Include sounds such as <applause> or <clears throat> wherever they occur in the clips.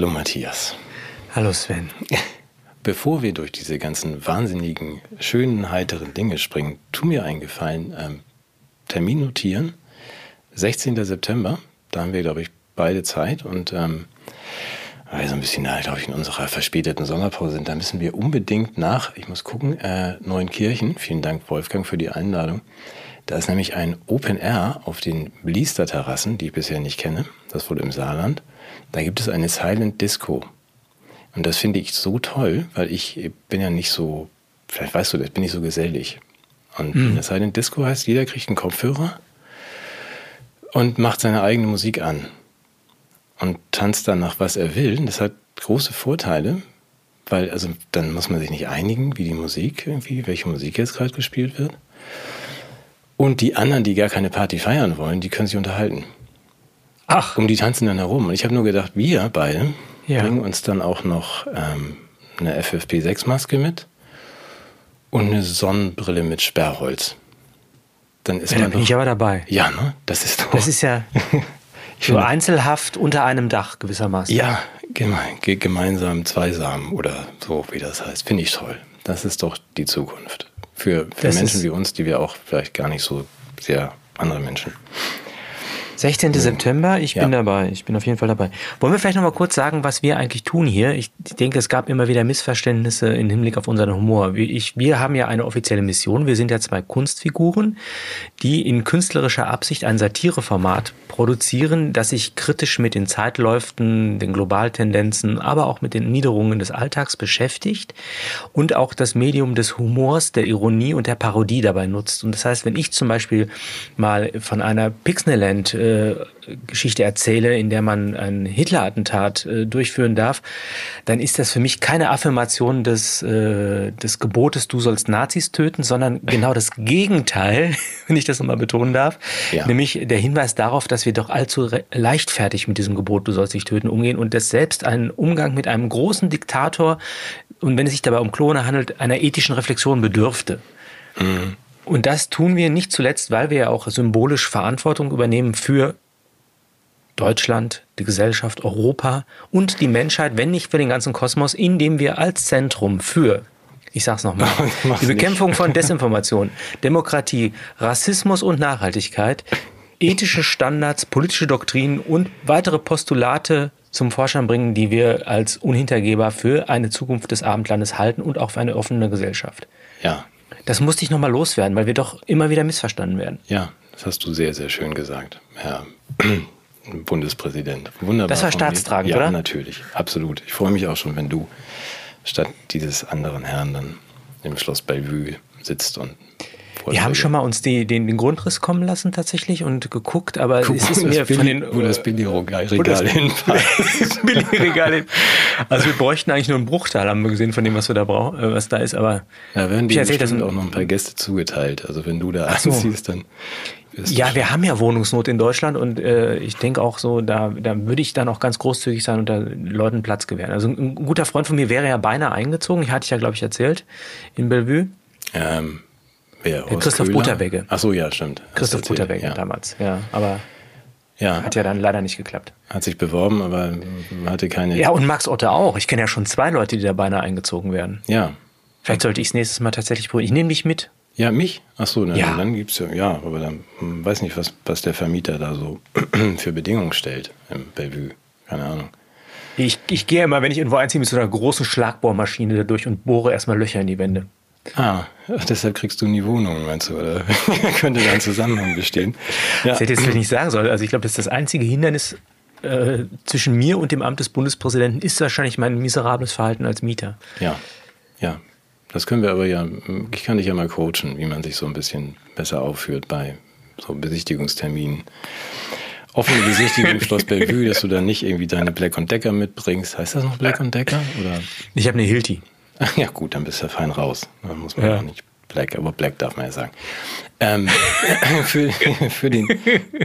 Hallo Matthias. Hallo Sven. <laughs> Bevor wir durch diese ganzen wahnsinnigen, schönen, heiteren Dinge springen, tu mir einen Gefallen. Ähm, Termin notieren. 16. September, da haben wir, glaube ich, beide Zeit und ähm, weil wir so ein bisschen, glaube ich, in unserer verspäteten Sommerpause sind, da müssen wir unbedingt nach, ich muss gucken, äh, Neuenkirchen. Vielen Dank, Wolfgang, für die Einladung. Da ist nämlich ein Open Air auf den Bliester-Terrassen, die ich bisher nicht kenne. Das wohl im Saarland. Da gibt es eine Silent Disco. Und das finde ich so toll, weil ich bin ja nicht so, vielleicht weißt du das, bin ich so gesellig. Und mhm. eine Silent Disco heißt, jeder kriegt einen Kopfhörer und macht seine eigene Musik an und tanzt dann nach was er will. Das hat große Vorteile, weil also dann muss man sich nicht einigen, wie die Musik irgendwie, welche Musik jetzt gerade gespielt wird. Und die anderen, die gar keine Party feiern wollen, die können sich unterhalten. Ach. Um die tanzen dann herum. Und ich habe nur gedacht, wir beide ja. bringen uns dann auch noch ähm, eine FFP6-Maske mit und eine Sonnenbrille mit Sperrholz. Dann ist ja, man. Bin ich aber dabei. Ja, ne? Das ist doch. Das ist ja. <laughs> So einzelhaft unter einem Dach gewissermaßen. Ja, gemein, gemeinsam zweisam oder so, wie das heißt. Finde ich toll. Das ist doch die Zukunft. Für, für Menschen wie uns, die wir auch vielleicht gar nicht so sehr andere Menschen 16. Mhm. September, ich ja. bin dabei. Ich bin auf jeden Fall dabei. Wollen wir vielleicht noch mal kurz sagen, was wir eigentlich tun hier? Ich denke, es gab immer wieder Missverständnisse im Hinblick auf unseren Humor. Ich, wir haben ja eine offizielle Mission. Wir sind ja zwei Kunstfiguren, die in künstlerischer Absicht ein Satireformat produzieren, das sich kritisch mit den Zeitläuften, den Globaltendenzen, aber auch mit den Niederungen des Alltags beschäftigt und auch das Medium des Humors, der Ironie und der Parodie dabei nutzt. Und das heißt, wenn ich zum Beispiel mal von einer Pixneland äh, äh, Geschichte erzähle, in der man ein Hitler-Attentat äh, durchführen darf, dann ist das für mich keine Affirmation des, äh, des Gebotes, du sollst Nazis töten, sondern genau das Gegenteil, <laughs> wenn ich das nochmal betonen darf, ja. nämlich der Hinweis darauf, dass wir doch allzu leichtfertig mit diesem Gebot, du sollst dich töten, umgehen und dass selbst ein Umgang mit einem großen Diktator und wenn es sich dabei um Klone handelt, einer ethischen Reflexion bedürfte. Mhm. Und das tun wir nicht zuletzt, weil wir ja auch symbolisch Verantwortung übernehmen für Deutschland, die Gesellschaft, Europa und die Menschheit, wenn nicht für den ganzen Kosmos, indem wir als Zentrum für, ich sag's nochmal, <laughs> die Bekämpfung von Desinformation, Demokratie, Rassismus und Nachhaltigkeit, ethische Standards, politische Doktrinen und weitere Postulate zum Vorschein bringen, die wir als unhintergehbar für eine Zukunft des Abendlandes halten und auch für eine offene Gesellschaft. Ja, das musste ich nochmal loswerden, weil wir doch immer wieder missverstanden werden. Ja, das hast du sehr, sehr schön gesagt, Herr <clears throat> Bundespräsident. Wunderbar. Das war staatstragend, ja, oder? Ja, natürlich, absolut. Ich freue mich auch schon, wenn du statt dieses anderen Herrn dann im Schloss Bellevue sitzt und wir haben schon mal uns die, den, den Grundriss kommen lassen tatsächlich und geguckt, aber Guck, es ist mir Billy, von den... Wo das Billy-Regal hinpasst. Billy-Regal Also wir bräuchten eigentlich nur einen Bruchteil, haben wir gesehen, von dem, was wir da brauchen, äh, was da ist, aber... Ja, werden bestimmt das auch noch ein paar Gäste zugeteilt. Also wenn du da so. anziehst, dann... Ja, wir haben ja Wohnungsnot in Deutschland und äh, ich denke auch so, da, da würde ich dann auch ganz großzügig sein und da Leuten Platz gewähren. Also ein, ein guter Freund von mir wäre ja beinahe eingezogen, ich hatte ich ja, glaube ich, erzählt, in Bellevue. Ähm, Wer, Christoph Köhler? Butterwegge. Ach so, ja, stimmt. Christoph Butterwegge ja. damals, ja. Aber ja. hat ja dann leider nicht geklappt. Hat sich beworben, aber hatte keine. Ja, und Max Otte auch. Ich kenne ja schon zwei Leute, die da beinahe eingezogen werden. Ja. Vielleicht sollte ich es nächstes Mal tatsächlich probieren. Ich nehme dich mit. Ja, mich? Ach so, dann, ja. dann gibt's ja, ja, aber dann hm, weiß nicht, was, was der Vermieter da so <clears throat> für Bedingungen stellt im Bellevue. Keine Ahnung. Ich, ich gehe immer, wenn ich irgendwo einziehe, mit so einer großen Schlagbohrmaschine da durch und bohre erstmal Löcher in die Wände. Ah, deshalb kriegst du nie Wohnungen, meinst du, oder <laughs> könnte da ein Zusammenhang bestehen? Ja. Das hätte ich jetzt nicht sagen sollen. Also ich glaube, das ist das einzige Hindernis äh, zwischen mir und dem Amt des Bundespräsidenten ist wahrscheinlich mein miserables Verhalten als Mieter. Ja, ja. Das können wir aber ja, ich kann dich ja mal coachen, wie man sich so ein bisschen besser aufführt bei so Besichtigungsterminen. Offene Besichtigung Schloss Bellevue, dass du dann nicht irgendwie deine Black Decker mitbringst. Heißt das noch Black Decker? Oder? Ich habe eine Hilti. <laughs> Ja gut, dann bist du fein raus. Dann muss man ja. auch nicht Black, aber Black darf man ja sagen. Ähm, <laughs> für, für den,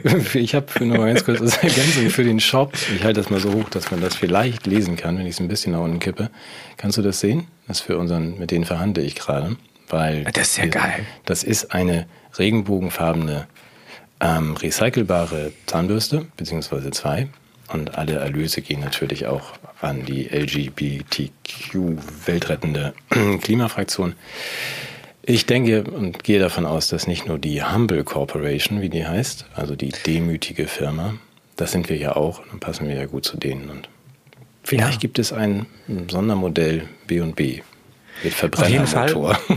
für, ich habe für noch ganz kurz als Ergänzung für den Shop, ich halte das mal so hoch, dass man das vielleicht lesen kann, wenn ich es ein bisschen nach unten kippe. Kannst du das sehen? Das für unseren, mit denen verhandle ich gerade. Weil das ist ja geil. Das ist eine regenbogenfarbene, ähm, recycelbare Zahnbürste, beziehungsweise zwei. Und alle Erlöse gehen natürlich auch an die LGBTQ-weltrettende <clears throat> Klimafraktion. Ich denke und gehe davon aus, dass nicht nur die Humble Corporation, wie die heißt, also die demütige Firma, das sind wir ja auch, dann passen wir ja gut zu denen. Und vielleicht ja. gibt es ein Sondermodell B&B mit Verbrennermotor. <laughs>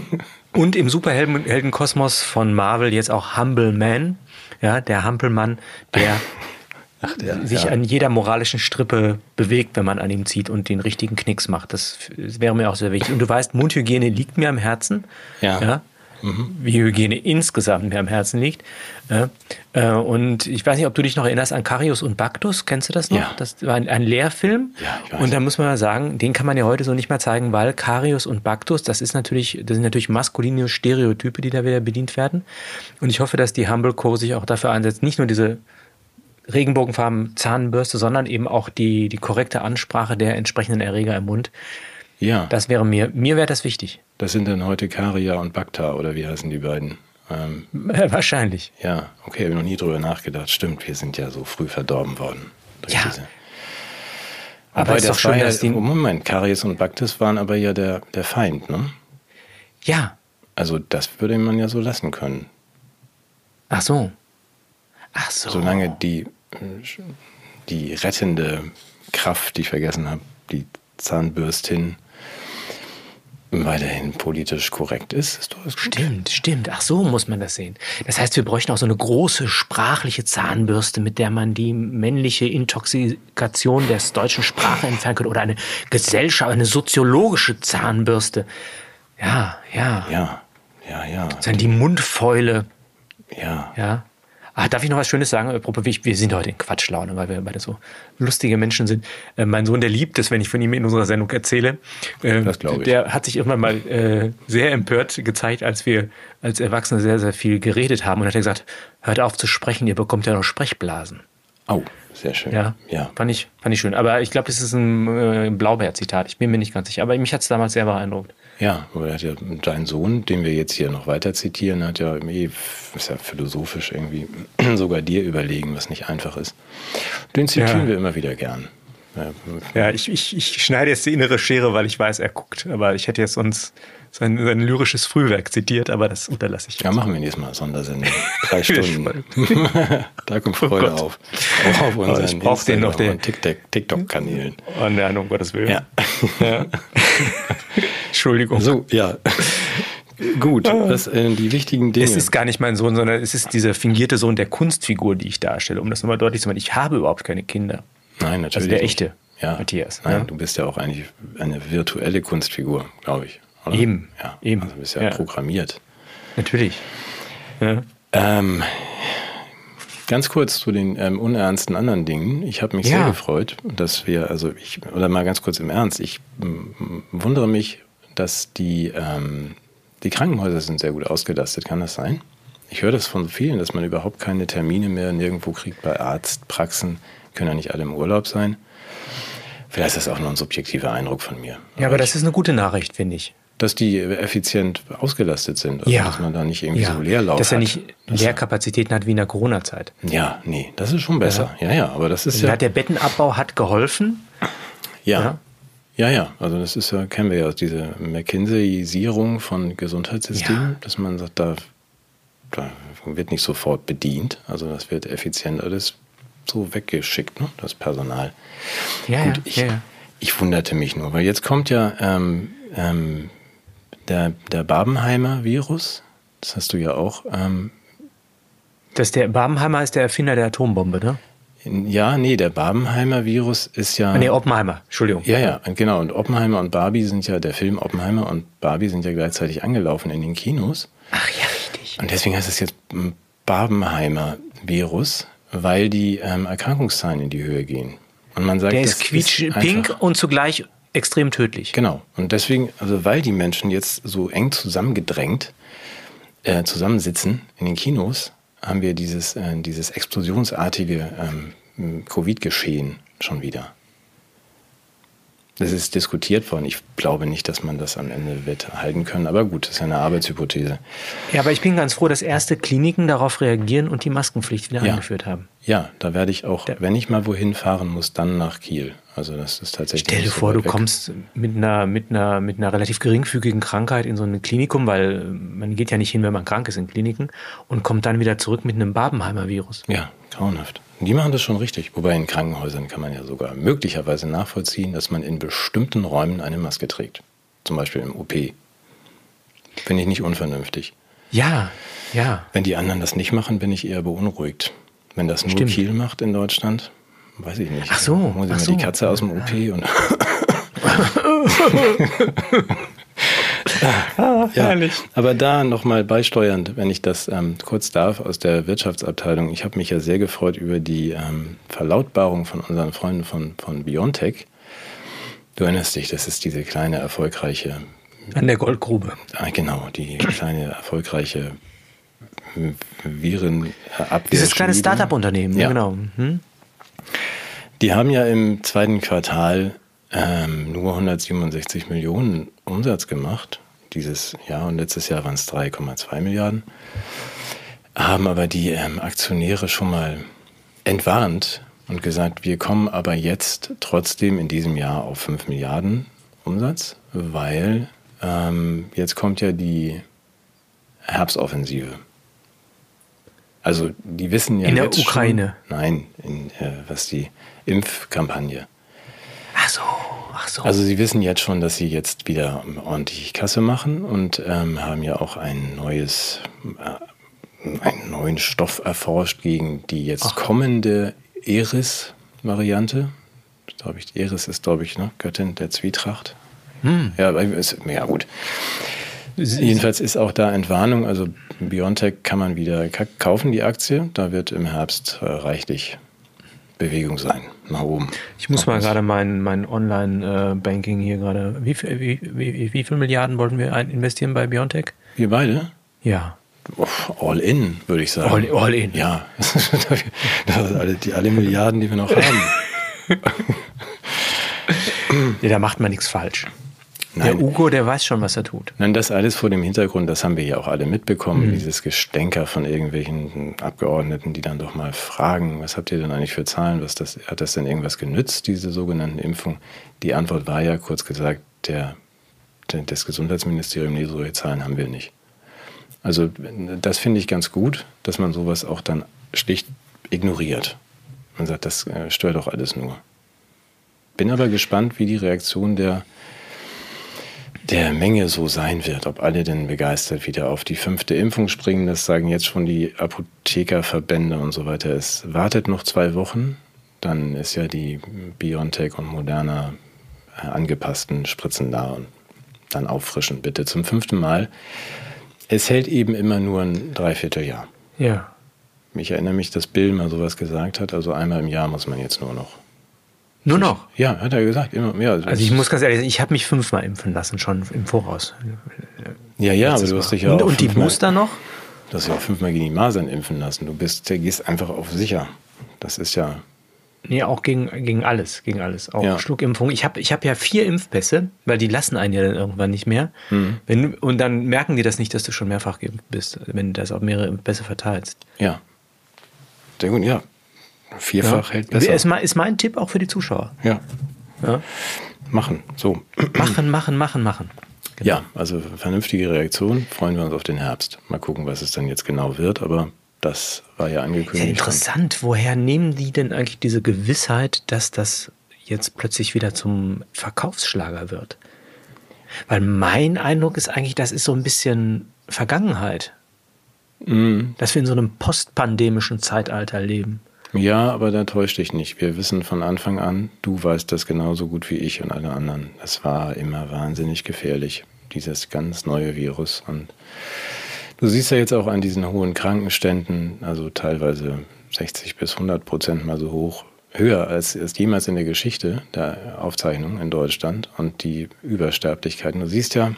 Und im Superheldenkosmos von Marvel jetzt auch Humble Man, ja, der Hampelmann, der <laughs> Ach, der, sich ja. an jeder moralischen Strippe bewegt, wenn man an ihm zieht und den richtigen Knicks macht. Das wäre mir auch sehr wichtig. Und du weißt, Mundhygiene liegt mir am Herzen. Ja. ja mhm. Wie Hygiene insgesamt mir am Herzen liegt. Ja. Äh, und ich weiß nicht, ob du dich noch erinnerst an Carius und Bactus. Kennst du das noch? Ja. Das war ein, ein Lehrfilm. Ja, ich weiß. Und da muss man mal sagen, den kann man ja heute so nicht mehr zeigen, weil Carius und Bactus, das ist natürlich, das sind natürlich maskuline Stereotype, die da wieder bedient werden. Und ich hoffe, dass die Humble Co. sich auch dafür einsetzt, nicht nur diese Regenbogenfarben Zahnbürste, sondern eben auch die, die korrekte Ansprache der entsprechenden Erreger im Mund. Ja. Das wäre mir, mir wäre das wichtig. Das sind dann heute Karia und Bacta oder wie heißen die beiden? Ähm, <laughs> Wahrscheinlich. Ja, okay, habe ich noch nie drüber nachgedacht. Stimmt, wir sind ja so früh verdorben worden. ja. Diese. Aber, aber das war ja, dass die Moment, Karies und Baktis waren aber ja der, der Feind, ne? Ja. Also das würde man ja so lassen können. Ach so. Ach so. Solange die die rettende Kraft, die ich vergessen habe, die Zahnbürstin, weiterhin politisch korrekt ist, ist. Stimmt, stimmt. Ach so muss man das sehen. Das heißt, wir bräuchten auch so eine große sprachliche Zahnbürste, mit der man die männliche Intoxikation der deutschen Sprache entfernen könnte oder eine Gesellschaft, eine soziologische Zahnbürste. Ja, ja. Ja, ja, ja. Die Mundfäule. Ja. Ja. Ah, darf ich noch was Schönes sagen? Wir sind heute in Quatschlaune, weil wir beide so lustige Menschen sind. Äh, mein Sohn, der liebt es, wenn ich von ihm in unserer Sendung erzähle. Äh, das glaube ich. Der hat sich irgendwann mal äh, sehr empört gezeigt, als wir als Erwachsene sehr, sehr viel geredet haben und hat gesagt, hört auf zu sprechen, ihr bekommt ja noch Sprechblasen. Oh, sehr schön. Ja, ja. Fand, ich, fand ich schön. Aber ich glaube, das ist ein äh, Blaubeer-Zitat. Ich bin mir nicht ganz sicher. Aber mich hat es damals sehr beeindruckt. Ja, aber hat ja dein Sohn, den wir jetzt hier noch weiter zitieren, hat ja eh, ist ja philosophisch irgendwie <clears throat> sogar dir überlegen, was nicht einfach ist. Den zitieren ja. wir immer wieder gern. Ja, ich, ich, ich schneide jetzt die innere Schere, weil ich weiß, er guckt. Aber ich hätte jetzt uns sein, sein lyrisches Frühwerk zitiert, aber das unterlasse ich. Ja, machen wir nächstes Mal Sondersendung. Drei <laughs> Stunden. <laughs> da kommt oh Freude oh auf. Auch auf unseren ich brauche den noch den TikTok-Kanälen. Oh nein, um Gottes Willen. Ja. ja. <laughs> Entschuldigung. So, ja. Gut, das, äh, die wichtigen Dinge. Es ist gar nicht mein Sohn, sondern es ist dieser fingierte Sohn der Kunstfigur, die ich darstelle, um das nochmal deutlich zu machen. Ich habe überhaupt keine Kinder. Nein, natürlich. Also der echte ja. Matthias. Nein, ja. du bist ja auch eigentlich eine virtuelle Kunstfigur, glaube ich. Oder? Eben. Ja, eben. Also du bist ja, ja. programmiert. Natürlich. Ja. Ähm, ganz kurz zu den ähm, unernsten anderen Dingen. Ich habe mich sehr gefreut, dass wir, also ich, oder mal ganz kurz im Ernst, ich wundere mich, dass die, ähm, die Krankenhäuser sind sehr gut ausgelastet. Kann das sein? Ich höre das von vielen, dass man überhaupt keine Termine mehr nirgendwo kriegt bei Arztpraxen. Können ja nicht alle im Urlaub sein. Vielleicht ist das auch nur ein subjektiver Eindruck von mir. Ja, aber, das ist eine gute Nachricht, finde ich. Dass die effizient ausgelastet sind. Also, ja. Dass man da nicht irgendwie ja. so Leerlauf Dass er nicht Leerkapazitäten hat wie in der Corona-Zeit. Ja, nee, das ist schon besser. Ja, ja, ja aber das ist ja. Der Bettenabbau hat geholfen. Ja. ja. Ja, ja, also das ist ja, kennen wir ja, diese McKinsey-Isierung von Gesundheitssystemen, ja. dass man sagt, da, da wird nicht sofort bedient, also das wird effizient alles so weggeschickt, ne, das Personal. Ja, Gut, ich, ja, ich wunderte mich nur, weil jetzt kommt ja ähm, ähm, der, der Babenheimer Virus, das hast du ja auch. Ähm, das der Babenheimer ist der Erfinder der Atombombe, ne? Ja, nee, der Barbenheimer Virus ist ja. Nee, Oppenheimer, Entschuldigung. Ja, ja, genau. Und Oppenheimer und Barbie sind ja, der Film Oppenheimer und Barbie sind ja gleichzeitig angelaufen in den Kinos. Ach ja, richtig. Und deswegen heißt es jetzt Barbenheimer Virus, weil die ähm, Erkrankungszahlen in die Höhe gehen. Und man sagt, der ist quietschpink und zugleich extrem tödlich. Genau. Und deswegen, also weil die Menschen jetzt so eng zusammengedrängt äh, zusammensitzen in den Kinos, haben wir dieses, äh, dieses explosionsartige ähm, Covid-Geschehen schon wieder. Das ist diskutiert worden. Ich glaube nicht, dass man das am Ende wird halten können. Aber gut, das ist eine Arbeitshypothese. Ja, aber ich bin ganz froh, dass erste Kliniken darauf reagieren und die Maskenpflicht wieder Ja. eingeführt haben. Ja, da werde ich auch, wenn ich mal wohin fahren muss, dann nach Kiel. Also das ist tatsächlich. Stell dir so vor, du weg. kommst mit einer, mit, einer, mit einer relativ geringfügigen Krankheit in so ein Klinikum, weil äh, man geht ja nicht hin, wenn man krank ist in Kliniken, und kommt dann wieder zurück mit einem Barbenheimer Virus. Ja, grauenhaft. Die machen das schon richtig. Wobei in Krankenhäusern kann man ja sogar möglicherweise nachvollziehen, dass man in bestimmten Räumen eine Maske trägt. Zum Beispiel im OP. Finde ich nicht unvernünftig. Ja, ja. Wenn die anderen das nicht machen, bin ich eher beunruhigt. Wenn das nur Stimmt. Kiel macht in Deutschland, weiß ich nicht. Ach so, Sie ach mir so. die Katze aus dem OP und. <laughs> ja, aber da nochmal beisteuernd, wenn ich das ähm, kurz darf, aus der Wirtschaftsabteilung. Ich habe mich ja sehr gefreut über die ähm, Verlautbarung von unseren Freunden von, von Biontech. Du erinnerst dich, das ist diese kleine, erfolgreiche An der Goldgrube. Ah, genau, die kleine erfolgreiche Virenabwehr. Dieses kleine Start-up-Unternehmen, Ja. genau. Mhm. Die haben ja im zweiten Quartal ähm, nur 167 Millionen Umsatz gemacht dieses Jahr und letztes Jahr waren es 3,2 Milliarden. Haben aber die ähm, Aktionäre schon mal entwarnt und gesagt, wir kommen aber jetzt trotzdem in diesem Jahr auf 5 Milliarden Umsatz, weil ähm, jetzt kommt ja die Herbstoffensive. Also die wissen ja In der jetzt Ukraine? Schon, nein, in, äh, was die Impfkampagne. Ach so, ach so. Also sie wissen jetzt schon, dass sie jetzt wieder ordentlich Kasse machen und ähm, haben ja auch ein neues, äh, einen neuen Stoff erforscht gegen die jetzt kommende Eris-Variante. Glaube ich, Eris ist, glaube ich, ne, Göttin der Zwietracht. Ja, aber ist, ja gut. Jedenfalls ist auch da Entwarnung. Also Biontech kann man wieder ka- kaufen, die Aktie. Da wird im Herbst äh, reichlich Bewegung sein, nach oben. ich muss Noch mal gerade mein, mein Online-Banking hier gerade. Wie, wie, wie, wie viel Milliarden wollten wir investieren bei Biontech? Wir beide? Ja. All in, würde ich sagen. All- all in. Ja. <laughs> das sind alle, die, alle Milliarden, die wir noch haben. <laughs> ja. Da macht man nichts falsch. Nein. Der Ugo, der weiß schon, was er tut. Nein, das alles vor dem Hintergrund, das haben wir ja auch alle mitbekommen, Mhm. dieses Gestänker von irgendwelchen Abgeordneten, die dann doch mal fragen, was habt ihr denn eigentlich für Zahlen, was das, hat das denn irgendwas genützt, diese sogenannten Impfungen? Die Antwort war ja kurz gesagt, der, der, das Gesundheitsministerium, nee, solche Zahlen haben wir nicht. Also das finde ich ganz gut, dass man sowas auch dann schlicht ignoriert. Man sagt, das äh, stört doch alles nur. Bin aber gespannt, wie die Reaktion der der Menge so sein wird, ob alle denn begeistert wieder auf die fünfte Impfung springen. Das sagen jetzt schon die Apothekerverbände und so weiter. Es wartet noch zwei Wochen, dann ist ja die BioNTech und Moderna äh, angepassten Spritzen da und dann auffrischen bitte zum fünften Mal. Es hält eben immer nur ein Dreivierteljahr. Ja. Ich erinnere mich, dass Bill mal sowas gesagt hat, also einmal im Jahr muss man jetzt nur noch. Nur noch. Ja, hat er gesagt, immer mehr. Also ich muss ganz ehrlich sagen, ich habe mich fünfmal impfen lassen, schon im Voraus. ja, ja, aber du hast dich ja und, auch und die Booster noch? Du hast ja auch fünfmal gegen die Masern impfen lassen. Du bist, gehst einfach auf sicher. Das ist ja. Nee, auch gegen, gegen alles, gegen alles. Auch Ja. Schluckimpfung. Ich habe ich hab ja vier Impfpässe, weil die lassen einen ja dann irgendwann nicht mehr. Mhm. Wenn, und dann merken die das nicht, dass du schon mehrfach geimpft bist, wenn du das auf mehrere Pässe verteilst. Ja. Sehr gut, ja. Vierfach hält Ist, besser. mein- ist mein Tipp auch für die Zuschauer. Ja. Ja? Machen. So. Machen, machen, machen, machen. Ja, also vernünftige Reaktion. Freuen wir uns auf den Herbst. Mal gucken, was es dann jetzt genau wird, aber das war ja Ja, angekündigt. interessant. Woher nehmen die denn eigentlich diese Gewissheit, dass das jetzt plötzlich wieder zum Verkaufsschlager wird? Weil mein Eindruck ist eigentlich, das ist so ein bisschen Vergangenheit. Mhm. Dass wir in so einem postpandemischen Zeitalter leben. Ja, aber da täuscht dich nicht. Wir wissen von Anfang an, du weißt das genauso gut wie ich und alle anderen. Es war immer wahnsinnig gefährlich, dieses ganz neue Virus. Und du siehst ja jetzt auch an diesen hohen Krankenständen, also teilweise 60 bis 100 Prozent mal so hoch, höher als, als jemals in der Geschichte der Aufzeichnung in Deutschland und die Übersterblichkeiten. Du siehst ja,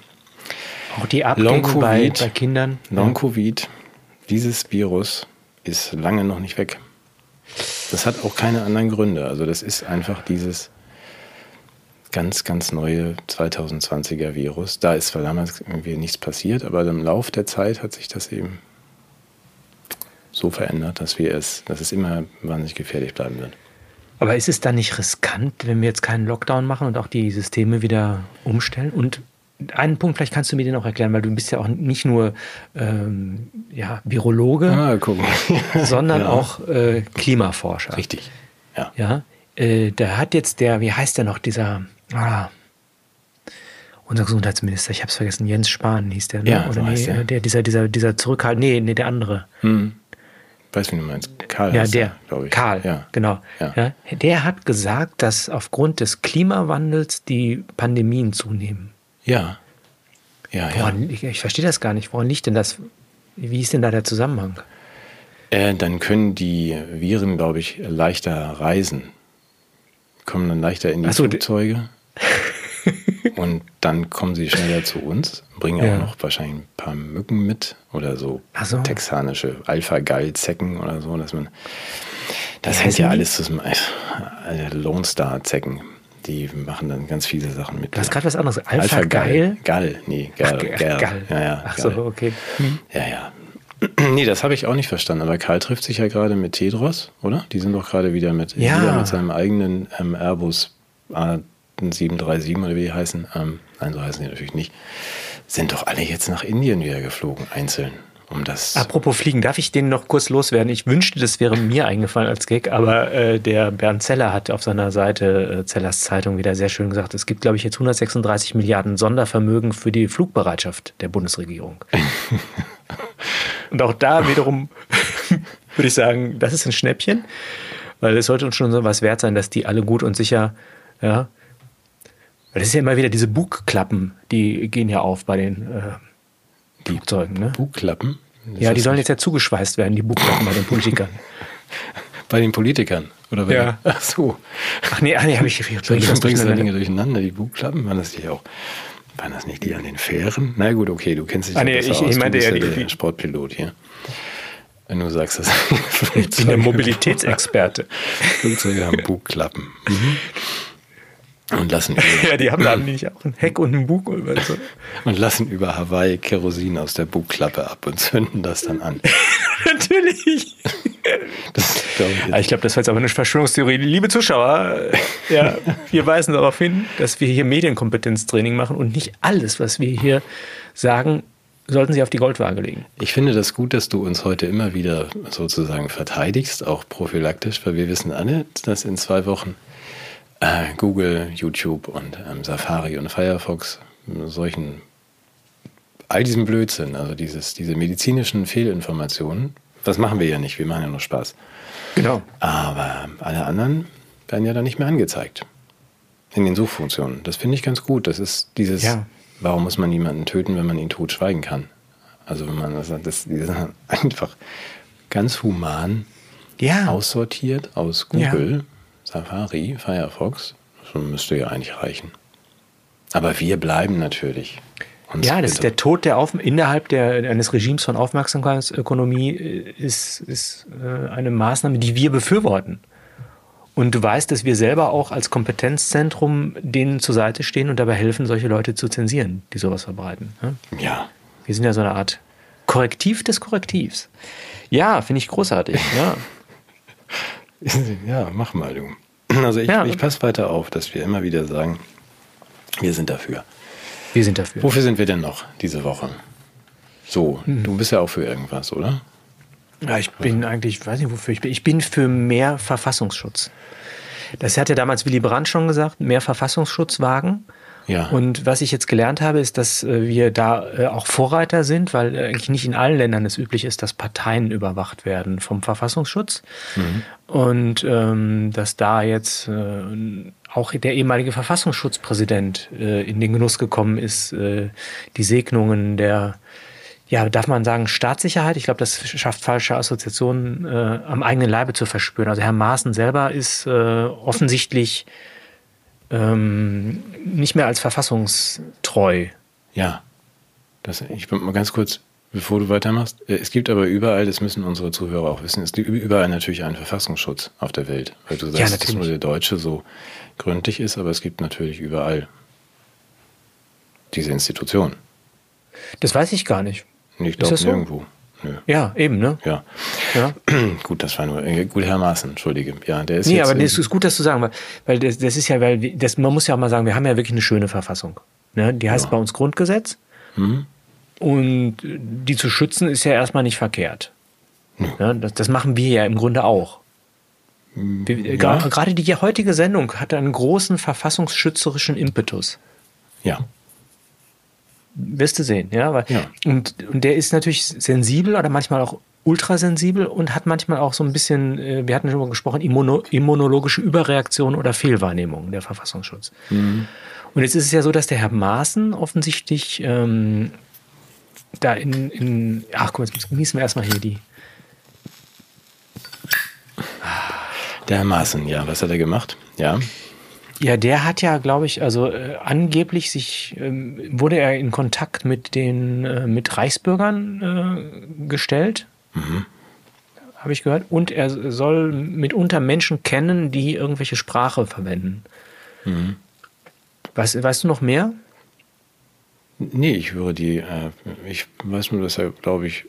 Auch die Abgänge bei, bei Kindern. Long-Covid, dieses Virus ist lange noch nicht weg. Das hat auch keine anderen Gründe. Also das ist einfach dieses ganz, ganz neue 2020er Virus. Da ist zwar damals irgendwie nichts passiert, aber im Laufe der Zeit hat sich das eben so verändert, dass wir es, dass es immer wahnsinnig gefährlich bleiben wird. Aber ist es dann nicht riskant, wenn wir jetzt keinen Lockdown machen und auch die Systeme wieder umstellen? Und einen Punkt, vielleicht kannst du mir den auch erklären, weil du bist ja auch nicht nur ähm, ja, Virologe, ah, <laughs> sondern ja. auch äh, Klimaforscher. Richtig. Ja. ja äh, da hat jetzt der, wie heißt der noch, dieser, ah, unser Gesundheitsminister, ich habe es vergessen, Jens Spahn hieß der, ne? Ja, Oder nee, der. der, dieser, dieser, dieser Zurückhalt, nee, nee, der andere. Hm. Weiß, wie du meinst. Karl. Ja, der, glaube ich. Karl, ja. genau. Ja. Ja, der hat gesagt, dass aufgrund des Klimawandels die Pandemien zunehmen. Ja. Ja, ja. Woran, ich, ich verstehe das gar nicht. Woran liegt denn das? Wie ist denn da der Zusammenhang? Äh, dann können die Viren, glaube ich, leichter reisen. Kommen dann leichter in die so, Flugzeuge. <laughs> und dann kommen sie schneller zu uns, bringen Ja. auch noch wahrscheinlich ein paar Mücken mit oder so, so. texanische Alpha-Gall-Zecken oder so, dass man. Das hängt ja alles zusammen. Äh, Lone Star-Zecken. Die machen dann ganz viele Sachen mit. Du hast gerade was anderes. Alpha, Geil? Gall, nee, Gall. Ach, Gall. Gall. Ja, ja, Ach Gall. so, okay. Hm. Ja, ja. <clears throat> Nee, das habe ich auch nicht verstanden. Aber Karl trifft sich ja gerade mit Tedros, oder? Die sind doch gerade wieder mit, Ja. wieder mit seinem eigenen ähm, Airbus A737 oder wie die heißen. Ähm, nein, so heißen die natürlich nicht. Sind doch alle jetzt nach Indien wieder geflogen, einzeln. Um das. Apropos Fliegen, darf ich den noch kurz loswerden? Ich wünschte, das wäre mir eingefallen als Gag, aber äh, der Bernd Zeller hat auf seiner Seite äh, Zellers Zeitung wieder sehr schön gesagt, es gibt, glaube ich, jetzt 136 Milliarden Sondervermögen für die Flugbereitschaft der Bundesregierung. <laughs> Und auch da wiederum <laughs> würde ich sagen, das ist ein Schnäppchen, weil es sollte uns schon so was wert sein, dass die alle gut und sicher, ja, weil das ist ja immer wieder diese Bugklappen, die gehen ja auf bei den äh, Flugzeugen, ne? Bugklappen? Das Ja, die sollen jetzt ja zugeschweißt werden, die Bugklappen bei den Politikern. <laughs> Bei den Politikern. Oder bei Ja. ach so. Ach nee, ah, nee, habe ich ich das bringst du da Dinge durcheinander. die Bugklappen? Waren das die auch? Waren das nicht die an den Fähren? Na gut, okay, du kennst dich Ah, ja nee, besser ich- aus. ich meinte ja die- der Sportpilot hier. Wenn du sagst, dass <laughs> Ich bin der Mobilitätsexperte. Flugzeuge haben Bugklappen. Mhm. Und lassen, <laughs> über, Ja, die haben da nicht auch ein Heck und einen Bug oder so. <laughs> und lassen über Hawaii Kerosin aus der Bugklappe ab und zünden das dann an. <laughs> Natürlich. Das ich Ah, jetzt. Ich glaube, das war jetzt aber eine Verschwörungstheorie. Liebe Zuschauer, äh, ja, wir weisen darauf hin, dass wir hier Medienkompetenztraining machen und nicht alles, was wir hier sagen, sollten Sie auf die Goldwaage legen. Ich finde das gut, dass du uns heute immer wieder sozusagen verteidigst, auch prophylaktisch, weil wir wissen alle, dass in zwei Wochen äh, Google, YouTube und ähm, Safari und Firefox solchen all diesem Blödsinn, also dieses, diese medizinischen Fehlinformationen, das machen wir ja nicht, wir machen ja nur Spaß. Genau. Aber alle anderen werden ja dann nicht mehr angezeigt. In den Suchfunktionen. Das finde ich ganz gut. Das ist dieses, Ja. warum muss man jemanden töten, wenn man ihn totschweigen kann? Also wenn man das, das <laughs> einfach ganz human Ja. aussortiert aus Google, Safari, Firefox. Das müsste ja eigentlich reichen. Aber wir bleiben natürlich. uns Ja, das ist bitte- der Tod der Auf innerhalb der, eines Regimes von Aufmerksamkeitsökonomie ist, ist äh, eine Maßnahme, die wir befürworten. Und du weißt, dass wir selber auch als Kompetenzzentrum denen zur Seite stehen und dabei helfen, solche Leute zu zensieren, die sowas verbreiten. ne? Ja. Wir sind ja so eine Art Korrektiv des Korrektivs. Ja, finde ich großartig. Ja. <laughs> <laughs> Ja, mach mal du. Also ich, Ja. ich passe weiter auf, dass wir immer wieder sagen, wir sind dafür. Wir sind dafür. Wofür sind wir denn noch diese Woche? So, Hm. du bist ja auch für irgendwas, oder? Ja, ich bin eigentlich, ich weiß nicht, wofür ich bin. Ich bin für mehr Verfassungsschutz. Das hat ja damals Willy Brandt schon gesagt, mehr Verfassungsschutz wagen. Ja. Und was ich jetzt gelernt habe, ist, dass äh, wir da äh, auch Vorreiter sind, weil äh, eigentlich nicht in allen Ländern es üblich ist, dass Parteien überwacht werden vom Verfassungsschutz. Und ähm, dass da jetzt äh, auch der ehemalige Verfassungsschutzpräsident äh, in den Genuss gekommen ist, äh, die Segnungen der, ja, darf man sagen, Staatssicherheit. Ich glaube, das schafft falsche Assoziationen äh, am eigenen Leibe zu verspüren. Also Herr Maaßen selber ist äh, offensichtlich ähm, nicht mehr als verfassungstreu. Ja. Das, ich bin mal ganz kurz, bevor du weitermachst. Äh, es gibt aber überall, das müssen unsere Zuhörer auch wissen, es gibt überall natürlich einen Verfassungsschutz auf der Welt. Weil du sagst, ja, dass nur der Deutsche so gründlich ist, aber es gibt natürlich überall diese Institution. Das weiß ich gar nicht. Ich glaube nirgendwo. So? Nö. Ja, eben, ne? Ja. ja. <clears throat> gut, das war nur, äh, gut, Herr Maaßen, entschuldige. Ja, der ist Nee, aber das ist gut, das zu sagen, weil, weil das, das ist ja, weil, das, man muss ja auch mal sagen, wir haben ja wirklich eine schöne Verfassung. Ne? Die heißt ja. bei uns Grundgesetz. Mhm. Und die zu schützen ist ja erstmal nicht verkehrt. Ja, das, das, machen wir ja im Grunde auch. Wir, ja. Gerade die heutige Sendung hat einen großen verfassungsschützerischen Impetus. Ja. Wirst du sehen, ja. Weil, ja. Und, und der ist natürlich sensibel oder manchmal auch ultrasensibel und hat manchmal auch so ein bisschen, äh, wir hatten schon mal gesprochen, immuno, immunologische Überreaktion oder Fehlwahrnehmung, der Verfassungsschutz. Mhm. Und jetzt ist es ja so, dass der Herr Maaßen offensichtlich ähm, da in, in, ach guck mal, jetzt genießen wir erstmal hier die. Der Herr Maaßen, ja, was hat er gemacht? Ja. Ja, der hat ja, glaube ich, also äh, angeblich sich ähm, wurde er in Kontakt mit den äh, mit Reichsbürgern äh, gestellt. Mhm. Habe ich gehört. Und er soll mitunter Menschen kennen, die irgendwelche Sprache verwenden. Mhm. Weißt, weißt du noch mehr? Nee, ich höre die, äh, ich weiß nur, dass er, glaube ich,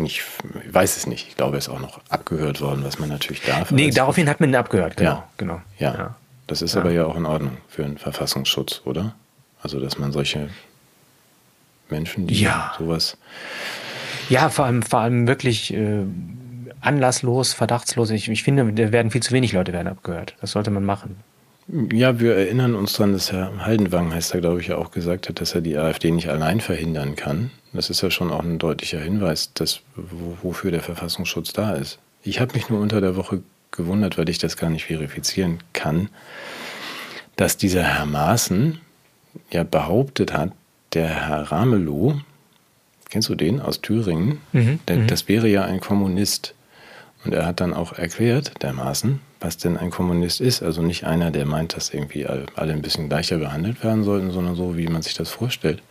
nicht, ich weiß es nicht. Ich glaube, er ist auch noch abgehört worden, was man natürlich darf. Nee, daraufhin hat man ihn abgehört, genau. Ja, genau. Ja. ja. Das ist ja. aber ja auch in Ordnung für einen Verfassungsschutz, oder? Also, dass man solche Menschen, die ja. sowas. Ja, vor allem, vor allem wirklich äh, anlasslos, verdachtslos. Ich, ich finde, da werden viel zu wenig Leute werden abgehört. Das sollte man machen. Ja, wir erinnern uns daran, dass Herr Haldenwang, heißt er, glaube ich, ja auch gesagt hat, dass er die AfD nicht allein verhindern kann. Das ist ja schon auch ein deutlicher Hinweis, dass, wofür der Verfassungsschutz da ist. Ich habe mich nur unter der Woche gewundert, weil ich das gar nicht verifizieren kann, dass dieser Herr Maaßen ja behauptet hat, der Herr Ramelow, kennst du den aus Thüringen, mhm, der, mhm. das wäre ja ein Kommunist. Und er hat dann auch erklärt, dermaßen, was denn ein Kommunist ist. Also nicht einer, der meint, dass irgendwie alle ein bisschen gleicher behandelt werden sollten, sondern so, wie man sich das vorstellt.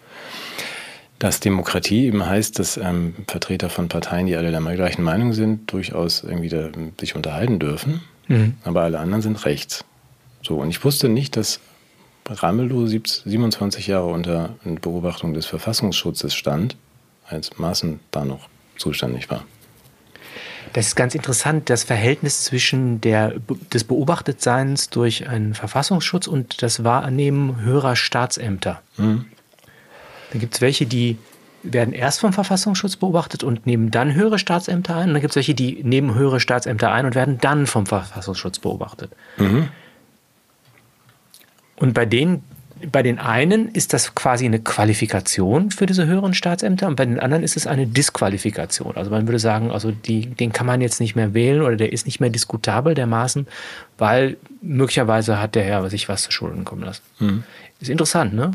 Dass Demokratie eben heißt, dass ähm, Vertreter von Parteien, die alle der gleichen Meinung sind, durchaus irgendwie da, sich unterhalten dürfen. Mhm. Aber alle anderen sind rechts. So, und ich wusste nicht, dass Ramelow 27 Jahre unter Beobachtung des Verfassungsschutzes stand, als Maaßen da noch zuständig war. Das ist ganz interessant, das Verhältnis zwischen der, des Beobachtetseins durch einen Verfassungsschutz und das Wahrnehmen höherer Staatsämter. Mhm. Da gibt es welche, die werden erst vom Verfassungsschutz beobachtet und nehmen dann höhere Staatsämter ein. Und dann gibt es welche, die nehmen höhere Staatsämter ein und werden dann vom Verfassungsschutz beobachtet. Mhm. Und bei denen, bei den einen ist das quasi eine Qualifikation für diese höheren Staatsämter und bei den anderen ist es eine Disqualifikation. Also man würde sagen, also die, den kann man jetzt nicht mehr wählen oder der ist nicht mehr diskutabel dermaßen, weil möglicherweise hat der Herr sich was zu Schulden kommen lassen. Mhm. Ist interessant, ne?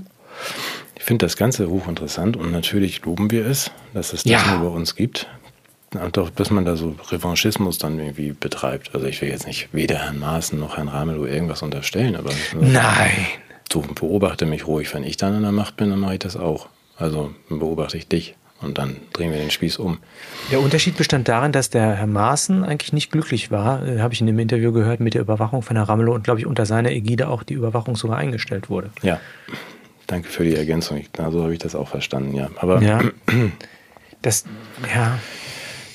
Ich finde das Ganze hochinteressant und natürlich loben wir es, dass es das ja. nur bei uns gibt. Und auch, dass man da so Revanchismus dann irgendwie betreibt. Also ich will jetzt nicht weder Herrn Maaßen noch Herrn Ramelow irgendwas unterstellen, aber Nein du beobachte mich ruhig. Wenn ich dann an der Macht bin, dann mache ich das auch. Also beobachte ich dich und dann drehen wir den Spieß um. Der Unterschied bestand darin, dass der Herr Maaßen eigentlich nicht glücklich war, äh, habe ich in dem Interview gehört, mit der Überwachung von Herrn Ramelow und glaube ich unter seiner Ägide auch die Überwachung sogar eingestellt wurde. Ja, danke für die Ergänzung. So also habe ich das auch verstanden, ja. Aber ja, <clears throat> das, ja.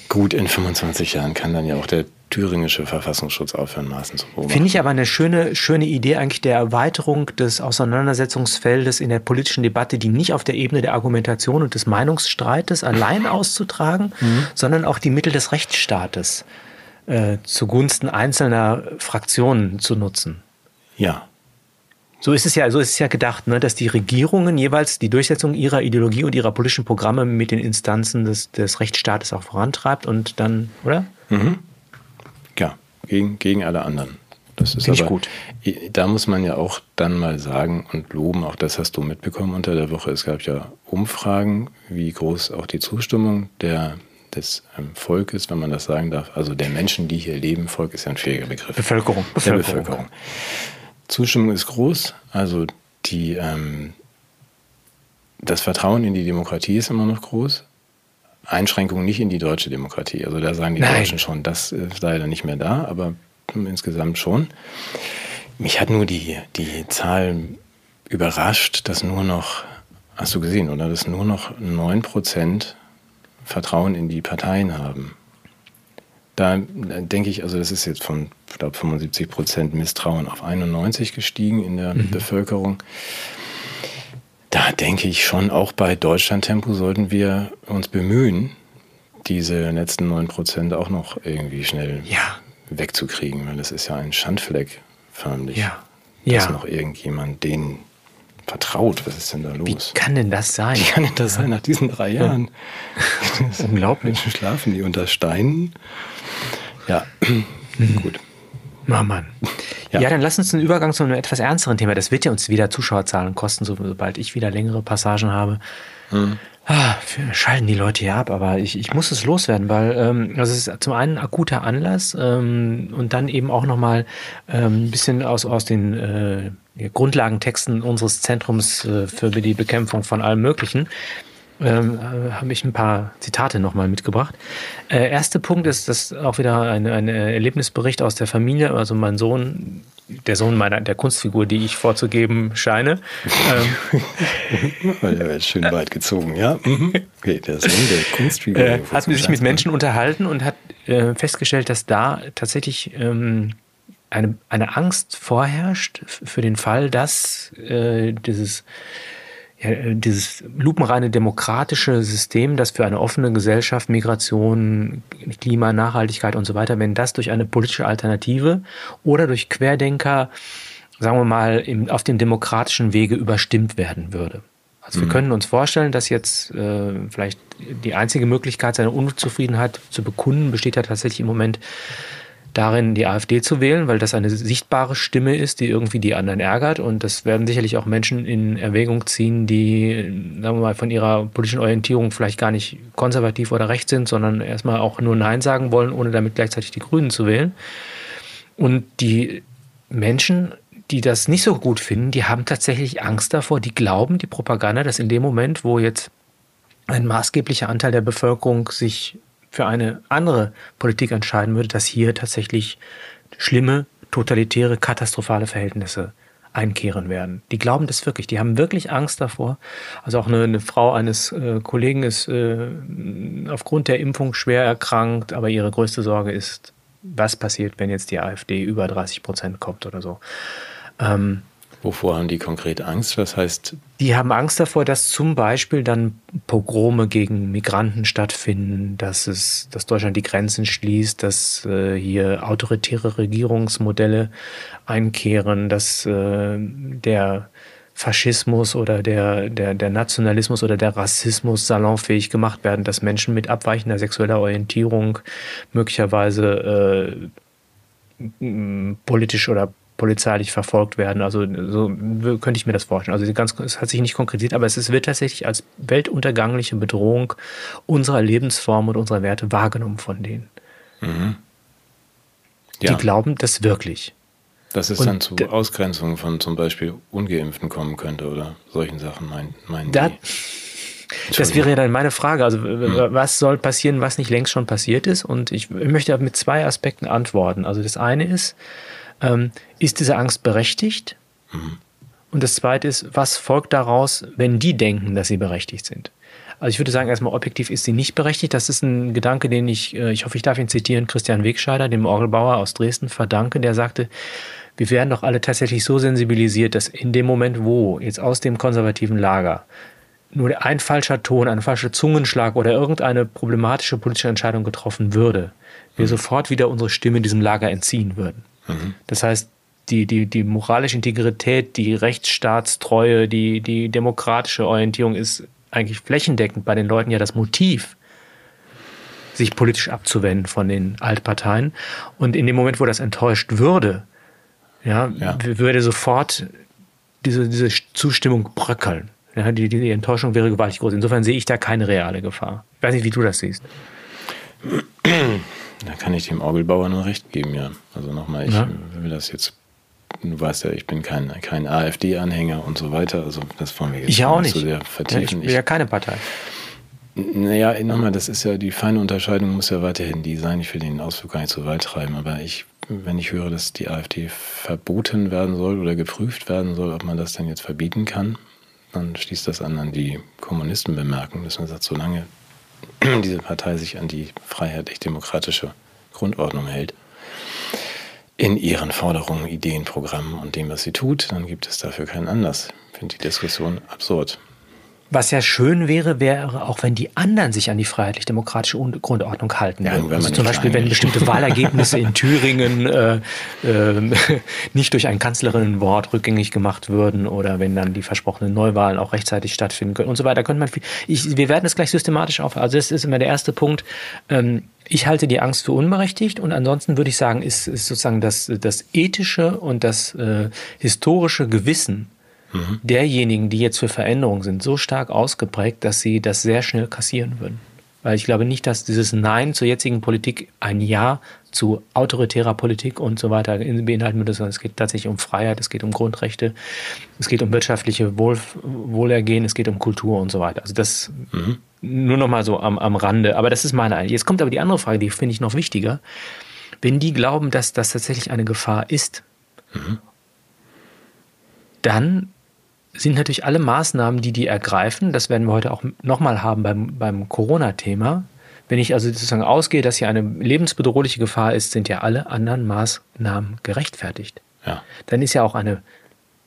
Gut, in 25 Jahren kann dann ja auch der thüringische Verfassungsschutz aufhören, Maßen zu beobachten. Finde ich aber eine schöne, schöne Idee eigentlich der Erweiterung des Auseinandersetzungsfeldes in der politischen Debatte, die nicht auf der Ebene der Argumentation und des Meinungsstreites allein <clears throat> auszutragen, mhm. sondern auch die Mittel des Rechtsstaates äh, zugunsten einzelner Fraktionen zu nutzen. Ja. So ist es ja, so ist es ja gedacht, ne, dass die Regierungen jeweils die Durchsetzung ihrer Ideologie und ihrer politischen Programme mit den Instanzen des, des Rechtsstaates auch vorantreibt und dann, oder? Mhm gegen, gegen alle anderen. Das ist aber, gut. Da muss man ja auch dann mal sagen und loben, auch das hast du mitbekommen unter der Woche. Es gab ja Umfragen, wie groß auch die Zustimmung der, des ähm, Volkes, wenn man das sagen darf, also der Menschen, die hier leben, Volk ist ja ein fähiger Begriff. Bevölkerung. Bevölkerung. Der Bevölkerung. Zustimmung ist groß, also die, ähm, das Vertrauen in die Demokratie ist immer noch groß. Einschränkungen nicht in die deutsche Demokratie. Also da sagen die Nein. Deutschen schon, das ist leider nicht mehr da, aber insgesamt schon. Mich hat nur die, die Zahl überrascht, dass nur noch, hast du gesehen, oder? Dass nur noch 9% Vertrauen in die Parteien haben. Da denke ich, also das ist jetzt von, ich glaube, 75 Prozent Misstrauen auf 91 gestiegen in der mhm. Bevölkerung. Da denke ich schon, auch bei Deutschland-Tempo sollten wir uns bemühen, diese letzten 9 Prozent auch noch irgendwie schnell ja. wegzukriegen, weil das ist ja ein Schandfleck förmlich. Ja. Dass ja. noch irgendjemand den vertraut. Was ist denn da los? Wie kann denn das sein? Wie kann denn das sein nach diesen drei Jahren? <laughs> Unglaublich. Schlafen die unter Steinen? Ja, gut. Oh Mann. Ja. ja. dann lass uns einen Übergang zu einem etwas ernsteren Thema. Das wird ja uns wieder Zuschauerzahlen kosten, sobald ich wieder längere Passagen habe. Mhm. Ah, schalten die Leute hier ab, aber ich, ich muss es loswerden, weil ähm, also es ist zum einen ein akuter Anlass ähm, und dann eben auch nochmal ähm, ein bisschen aus, aus den äh, Grundlagentexten unseres Zentrums äh, für die Bekämpfung von allem Möglichen ähm, habe ich ein paar Zitate nochmal mitgebracht. Äh, erster Punkt ist das auch wieder ein, ein Erlebnisbericht aus der Familie. Also mein Sohn, der Sohn meiner der Kunstfigur, die ich vorzugeben scheine. Ähm, <laughs> der wird schön weit gezogen, ja. Mhm. Okay, der Sohn der Kunstfigur. Äh, hat sich mit Menschen unterhalten und hat äh, festgestellt, dass da tatsächlich ähm, eine, eine Angst vorherrscht für den Fall, dass äh, dieses ja, äh, dieses lupenreine demokratische System, das für eine offene Gesellschaft, Migration, Klima, Nachhaltigkeit und so weiter, wenn das durch eine politische Alternative oder durch Querdenker, sagen wir mal, im, auf dem demokratischen Wege überstimmt werden würde. Also wir mhm. können uns vorstellen, dass jetzt äh, vielleicht die einzige Möglichkeit, seine Unzufriedenheit zu bekunden, besteht ja tatsächlich im Moment darin, die AfD zu wählen, weil das eine sichtbare Stimme ist, die irgendwie die anderen ärgert. Und das werden sicherlich auch Menschen in Erwägung ziehen, die, sagen wir mal, von ihrer politischen Orientierung vielleicht gar nicht konservativ oder rechts sind, sondern erstmal auch nur Nein sagen wollen, ohne damit gleichzeitig die Grünen zu wählen. Und die Menschen, die das nicht so gut finden, die haben tatsächlich Angst davor, die glauben, die Propaganda, dass in dem Moment, wo jetzt ein maßgeblicher Anteil der Bevölkerung sich für eine andere Politik entscheiden würde, dass hier tatsächlich schlimme, totalitäre, katastrophale Verhältnisse einkehren werden. Die glauben das wirklich. Die haben wirklich Angst davor. Also auch eine, eine Frau eines äh, Kollegen ist äh, aufgrund der Impfung schwer erkrankt, aber ihre größte Sorge ist, was passiert, wenn jetzt die AfD über 30 Prozent kommt oder so. Ähm, Wovor haben die konkret Angst? Was heißt? Die haben Angst davor, dass zum Beispiel dann Pogrome gegen Migranten stattfinden, dass es, dass Deutschland die Grenzen schließt, dass äh, hier autoritäre Regierungsmodelle einkehren, dass äh, der Faschismus oder der, der, der Nationalismus oder der Rassismus salonfähig gemacht werden, dass Menschen mit abweichender sexueller Orientierung möglicherweise äh, politisch oder polizeilich verfolgt werden. Also so könnte ich mir das vorstellen. Also ganz, es hat sich nicht konkretisiert, aber es wird tatsächlich als weltuntergangliche Bedrohung unserer Lebensform und unserer Werte wahrgenommen von denen. Mhm. Ja. Die glauben das wirklich. Dass es und dann zu Ausgrenzungen von zum Beispiel Ungeimpften kommen könnte oder solchen Sachen, meinen, meinen da, Das wäre ja dann meine Frage. Also, hm. was soll passieren, was nicht längst schon passiert ist? Und ich möchte mit zwei Aspekten antworten. Also, das eine ist, ähm, ist diese Angst berechtigt? Mhm. Und das Zweite ist, was folgt daraus, wenn die denken, dass sie berechtigt sind? Also ich würde sagen, erstmal objektiv ist sie nicht berechtigt. Das ist ein Gedanke, den ich, äh, ich hoffe, ich darf ihn zitieren, Christian Wegscheider, dem Orgelbauer aus Dresden, verdanke, der sagte, wir werden doch alle tatsächlich so sensibilisiert, dass in dem Moment, wo jetzt aus dem konservativen Lager nur ein falscher Ton, ein falscher Zungenschlag oder irgendeine problematische politische Entscheidung getroffen würde, wir mhm. sofort wieder unsere Stimme diesem Lager entziehen würden. Mhm. Das heißt, die, die, die moralische Integrität, die Rechtsstaatstreue, die, die demokratische Orientierung ist eigentlich flächendeckend bei den Leuten ja das Motiv, sich politisch abzuwenden von den Altparteien. Und in dem Moment, wo das enttäuscht würde, ja, ja. würde sofort diese, diese Zustimmung bröckeln. Ja, die, die Enttäuschung wäre gewaltig groß. Insofern sehe ich da keine reale Gefahr. Ich weiß nicht, wie du das siehst. <clears throat> Da kann ich dem Orgelbauer nur recht geben, ja. Also nochmal, ich ja. will das jetzt du weißt ja, ich bin kein, kein AfD-Anhänger und so weiter. Also das wollen wir jetzt ich auch nicht so sehr vertiefen. Ja, ich bin ja keine Partei. Naja, nochmal, das ist ja die feine Unterscheidung, muss ja weiterhin die sein. Ich will den Ausflug gar nicht so weit treiben, aber ich, wenn ich höre, dass die AfD verboten werden soll oder geprüft werden soll, ob man das denn jetzt verbieten kann, dann schließt das an an die Kommunistenbemerkung, dass man sagt, solange <clears throat> diese Partei sich an die freiheitlich-demokratische Grundordnung hält, in ihren Forderungen, Ideen, Programmen und dem, was sie tut, dann gibt es dafür keinen Anlass. Ich finde die Diskussion absurd. Was ja schön wäre, wäre auch, wenn die anderen sich an die freiheitlich-demokratische Grundordnung halten. Ja, also zum Beispiel, wenn bestimmte <laughs> Wahlergebnisse in Thüringen äh, äh, <laughs> nicht durch ein Kanzlerinnenwort rückgängig gemacht würden oder wenn dann die versprochenen Neuwahlen auch rechtzeitig stattfinden können und so weiter, könnte man. Viel, ich, wir werden es gleich systematisch auf. Also das ist immer der erste Punkt. Ähm, ich halte die Angst für unberechtigt und ansonsten würde ich sagen, ist, ist sozusagen das, das ethische und das äh, historische Gewissen mhm. derjenigen, die jetzt für Veränderung sind, so stark ausgeprägt, dass sie das sehr schnell kassieren würden. Weil ich glaube nicht, dass dieses Nein zur jetzigen Politik ein Ja zu autoritärer Politik und so weiter beinhalten würde, sondern es geht tatsächlich um Freiheit, es geht um Grundrechte, es geht um wirtschaftliche Wohl, Wohlergehen, es geht um Kultur und so weiter. Also das mhm. nur noch mal so am, am Rande. Aber das ist meine eine. Jetzt kommt aber die andere Frage, die finde ich noch wichtiger. Wenn die glauben, dass das tatsächlich eine Gefahr ist, mhm. dann sind natürlich alle Maßnahmen, die die ergreifen, das werden wir heute auch nochmal haben beim, beim Corona-Thema. Wenn ich also sozusagen ausgehe, dass hier eine lebensbedrohliche Gefahr ist, sind ja alle anderen Maßnahmen gerechtfertigt. Ja. Dann ist ja auch eine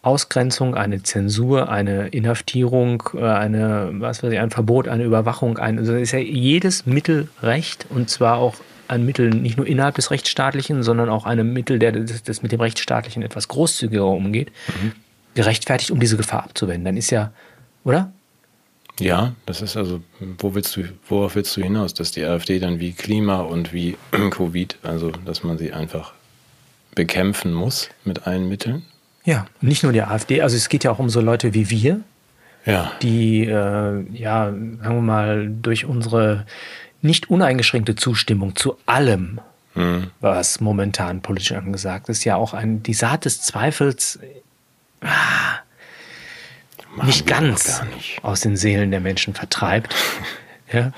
Ausgrenzung, eine Zensur, eine Inhaftierung, äh, eine, was weiß ich, ein Verbot, eine Überwachung, ein, also ist ja jedes Mittel Recht und zwar auch ein Mittel nicht nur innerhalb des Rechtsstaatlichen, sondern auch ein Mittel, der das, das mit dem Rechtsstaatlichen etwas großzügiger umgeht. Mhm gerechtfertigt, um diese Gefahr abzuwenden. Dann ist ja, oder? Ja, das ist also, wo willst du, worauf willst du hinaus? Dass die AfD dann wie Klima und wie <clears throat> Covid, also dass man sie einfach bekämpfen muss mit allen Mitteln? Ja, nicht nur die AfD, also es geht ja auch um so Leute wie wir, ja. die, äh, ja, sagen wir mal, durch unsere nicht uneingeschränkte Zustimmung zu allem, mhm. was momentan politisch angesagt ist, ja auch ein, die Saat des Zweifels ah, nicht ganz nicht. aus den Seelen der Menschen vertreibt. <laughs> ja.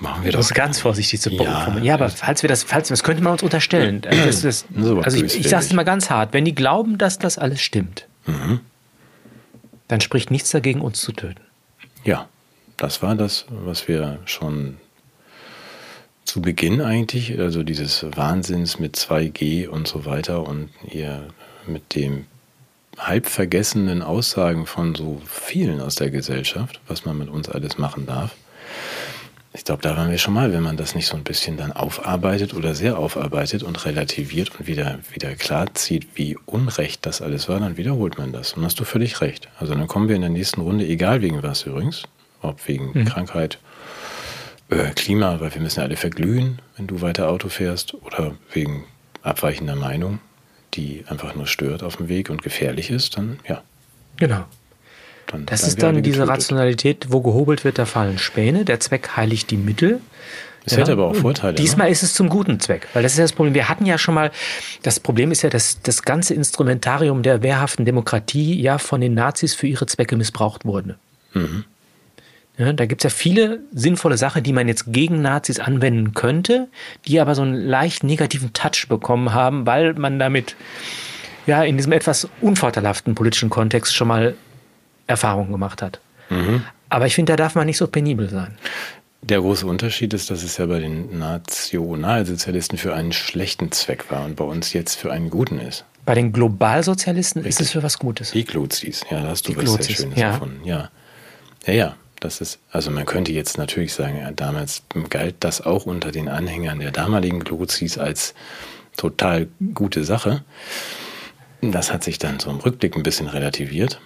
Machen wir das. ganz vorsichtig zu ja, ja, aber falls wir das, falls das könnte man uns unterstellen. <clears throat> Das, das, also ich, ich sage es mal ganz hart, wenn die glauben, dass das alles stimmt, mhm. dann spricht nichts dagegen, uns zu töten. Ja, das war das, was wir schon zu Beginn eigentlich, also dieses Wahnsinns mit 2G und so weiter und ihr mit dem halb vergessenen Aussagen von so vielen aus der Gesellschaft, was man mit uns alles machen darf. Ich glaube, da waren wir schon mal, wenn man das nicht so ein bisschen dann aufarbeitet oder sehr aufarbeitet und relativiert und wieder, wieder klar zieht, wie unrecht das alles war, dann wiederholt man das. Und hast du völlig recht. Also dann kommen wir in der nächsten Runde, egal wegen was übrigens, ob wegen mhm. Krankheit, äh, Klima, weil wir müssen ja alle verglühen, wenn du weiter Auto fährst, oder wegen abweichender Meinung, die einfach nur stört auf dem Weg und gefährlich ist, dann ja. Genau. Dann das ist dann diese Rationalität, wo gehobelt wird, da fallen Späne. Der Zweck heiligt die Mittel. Es ja. hätte aber auch Vorteile. Diesmal ne? ist es zum guten Zweck, weil das ist ja das Problem. Wir hatten ja schon mal, das Problem ist ja, dass das ganze Instrumentarium der wehrhaften Demokratie ja von den Nazis für ihre Zwecke missbraucht wurde. Mhm. Ja, da gibt es ja viele sinnvolle Sachen, die man jetzt gegen Nazis anwenden könnte, die aber so einen leicht negativen Touch bekommen haben, weil man damit ja in diesem etwas unvorteilhaften politischen Kontext schon mal Erfahrungen gemacht hat. Mhm. Aber ich finde, da darf man nicht so penibel sein. Der große Unterschied ist, dass es ja bei den Nationalsozialisten für einen schlechten Zweck war und bei uns jetzt für einen guten ist. Bei den Globalsozialisten Richtig. ist es für was Gutes. Igluzis, ja, da hast du Igluzis, was sehr Schönes ja. gefunden. Ja. ja, ja, das ist, also man könnte jetzt natürlich sagen, ja, damals galt das auch unter den Anhängern der damaligen Gluzis als total gute Sache. Das hat sich dann so im Rückblick ein bisschen relativiert.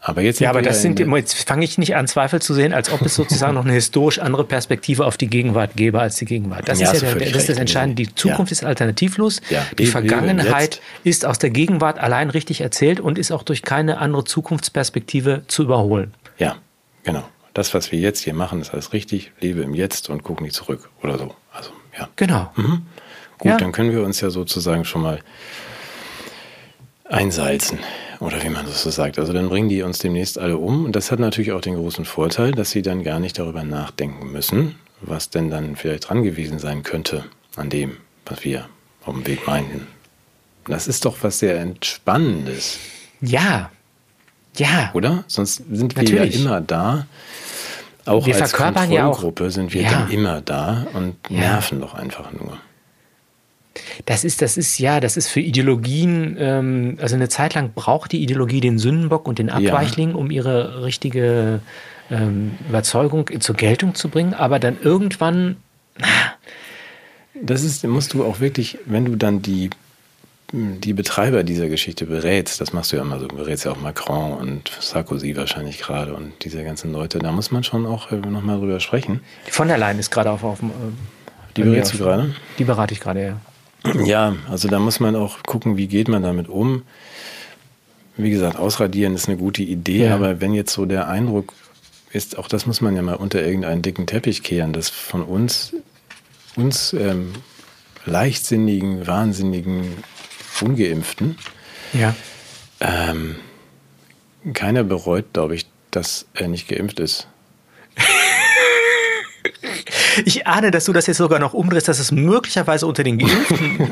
Aber jetzt ja, aber das sind, jetzt fange ich nicht an, Zweifel zu sehen, als ob es sozusagen noch eine historisch andere Perspektive auf die Gegenwart gäbe als die Gegenwart. Das ja, ist ja der, das, ist das Entscheidende. Die Zukunft ja. ist alternativlos. Ja, die Vergangenheit ist aus der Gegenwart allein richtig erzählt und ist auch durch keine andere Zukunftsperspektive zu überholen. Ja, genau das, was wir jetzt hier machen, ist alles richtig, lebe im Jetzt und guck nicht zurück oder so. Also, ja. Genau. Mhm. Gut, ja. dann können wir uns ja sozusagen schon mal einsalzen. Oder wie man das so sagt. Also dann bringen die uns demnächst alle um. Und das hat natürlich auch den großen Vorteil, dass sie dann gar nicht darüber nachdenken müssen, was denn dann vielleicht dran gewesen sein könnte an dem, was wir auf dem Weg meinten. Das ist doch was sehr Entspannendes. Ja. Ja. Oder? Sonst sind wir Natürlich. ja immer da. Auch wir als Kontrollgruppe ja auch, sind wir ja. dann immer da und ja. nerven doch einfach nur. Das ist, das ist, ja, das ist für Ideologien, ähm, also eine Zeit lang braucht die Ideologie den Sündenbock und den Abweichling, ja. um ihre richtige ähm, Überzeugung zur Geltung zu bringen, aber dann irgendwann. Das ist, musst du auch wirklich, wenn du dann die, die Betreiber dieser Geschichte berätst, das machst du ja immer so, du berätst ja auch Macron und Sarkozy wahrscheinlich gerade und diese ganzen Leute, da muss man schon auch äh, nochmal drüber sprechen. Die von der Leyen ist gerade auf, auf dem. Äh, die berätst du gerade? Die berate ich gerade, ja. Ja, also da muss man auch gucken, wie geht man damit um. Wie gesagt, ausradieren ist eine gute Idee, ja. aber wenn jetzt so der Eindruck ist, auch das muss man ja mal unter irgendeinen dicken Teppich kehren, dass von uns, uns ähm, leichtsinnigen, wahnsinnigen, ungeimpften, ja. ähm, keiner bereut, glaube ich, dass er nicht geimpft ist. <laughs> Ich ahne, dass du das jetzt sogar noch umdrehst, dass es möglicherweise unter den Geimpften.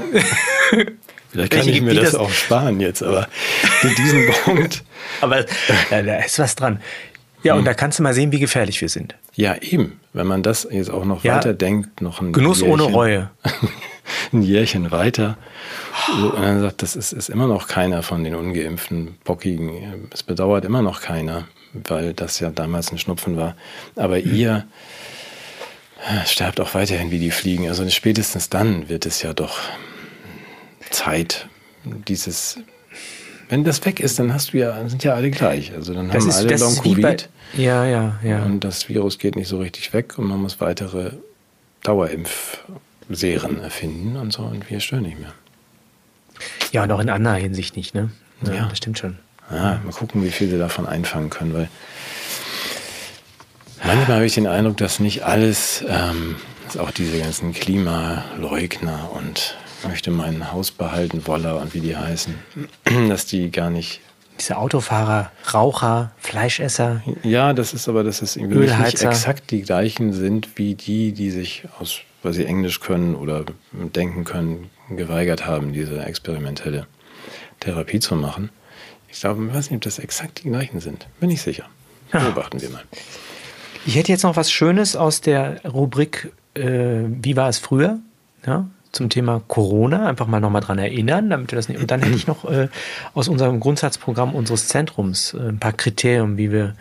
<laughs> Vielleicht kann ich mir das, das, auch sparen jetzt, aber mit diesem <laughs> Punkt. Aber da, da ist was dran. Ja, hm. und da kannst du mal sehen, wie gefährlich wir sind. Ja, eben. Wenn man das jetzt auch noch ja, weiter denkt, noch ein Genuss Jährchen, ohne Reue. Ein Jährchen weiter. Und dann sagt, das ist, ist immer noch keiner von den ungeimpften Bockigen. Es bedauert immer noch keiner, weil das ja damals ein Schnupfen war. Aber hm. ihr sterbt auch weiterhin wie die Fliegen. Also spätestens dann wird es ja doch Zeit, dieses. Wenn das weg ist, dann hast du ja, sind ja alle gleich. Also dann das haben ist, alle Long Covid. Ja, ja, ja. Und das Virus geht nicht so richtig weg und man muss weitere Dauerimpfserien erfinden und so und wir stören nicht mehr. Ja, und auch in anderer Hinsicht nicht, ne? Ja, ja. das stimmt schon. Ja, mal gucken, wie viel sie davon einfangen können, weil Manchmal habe ich den Eindruck, dass nicht alles, ähm, dass auch diese ganzen Klimaleugner und möchte mein Haus behalten, Woller und wie die heißen, <clears throat> dass die gar nicht. Diese Autofahrer, Raucher, Fleischesser. Ja, das ist aber, dass es irgendwie nicht exakt die gleichen sind wie die, die sich aus, weil sie Englisch können oder denken können, geweigert haben, diese experimentelle Therapie zu machen. Ich glaube, ich weiß nicht, ob das exakt die gleichen sind. Bin ich sicher. Beobachten wir mal. Ich hätte jetzt noch was Schönes aus der Rubrik äh, Wie war es früher? Ja, zum Thema Corona, einfach mal nochmal dran erinnern, damit wir das nicht. Und dann hätte ich noch äh, aus unserem Grundsatzprogramm unseres Zentrums äh, ein paar Kriterien, wie wir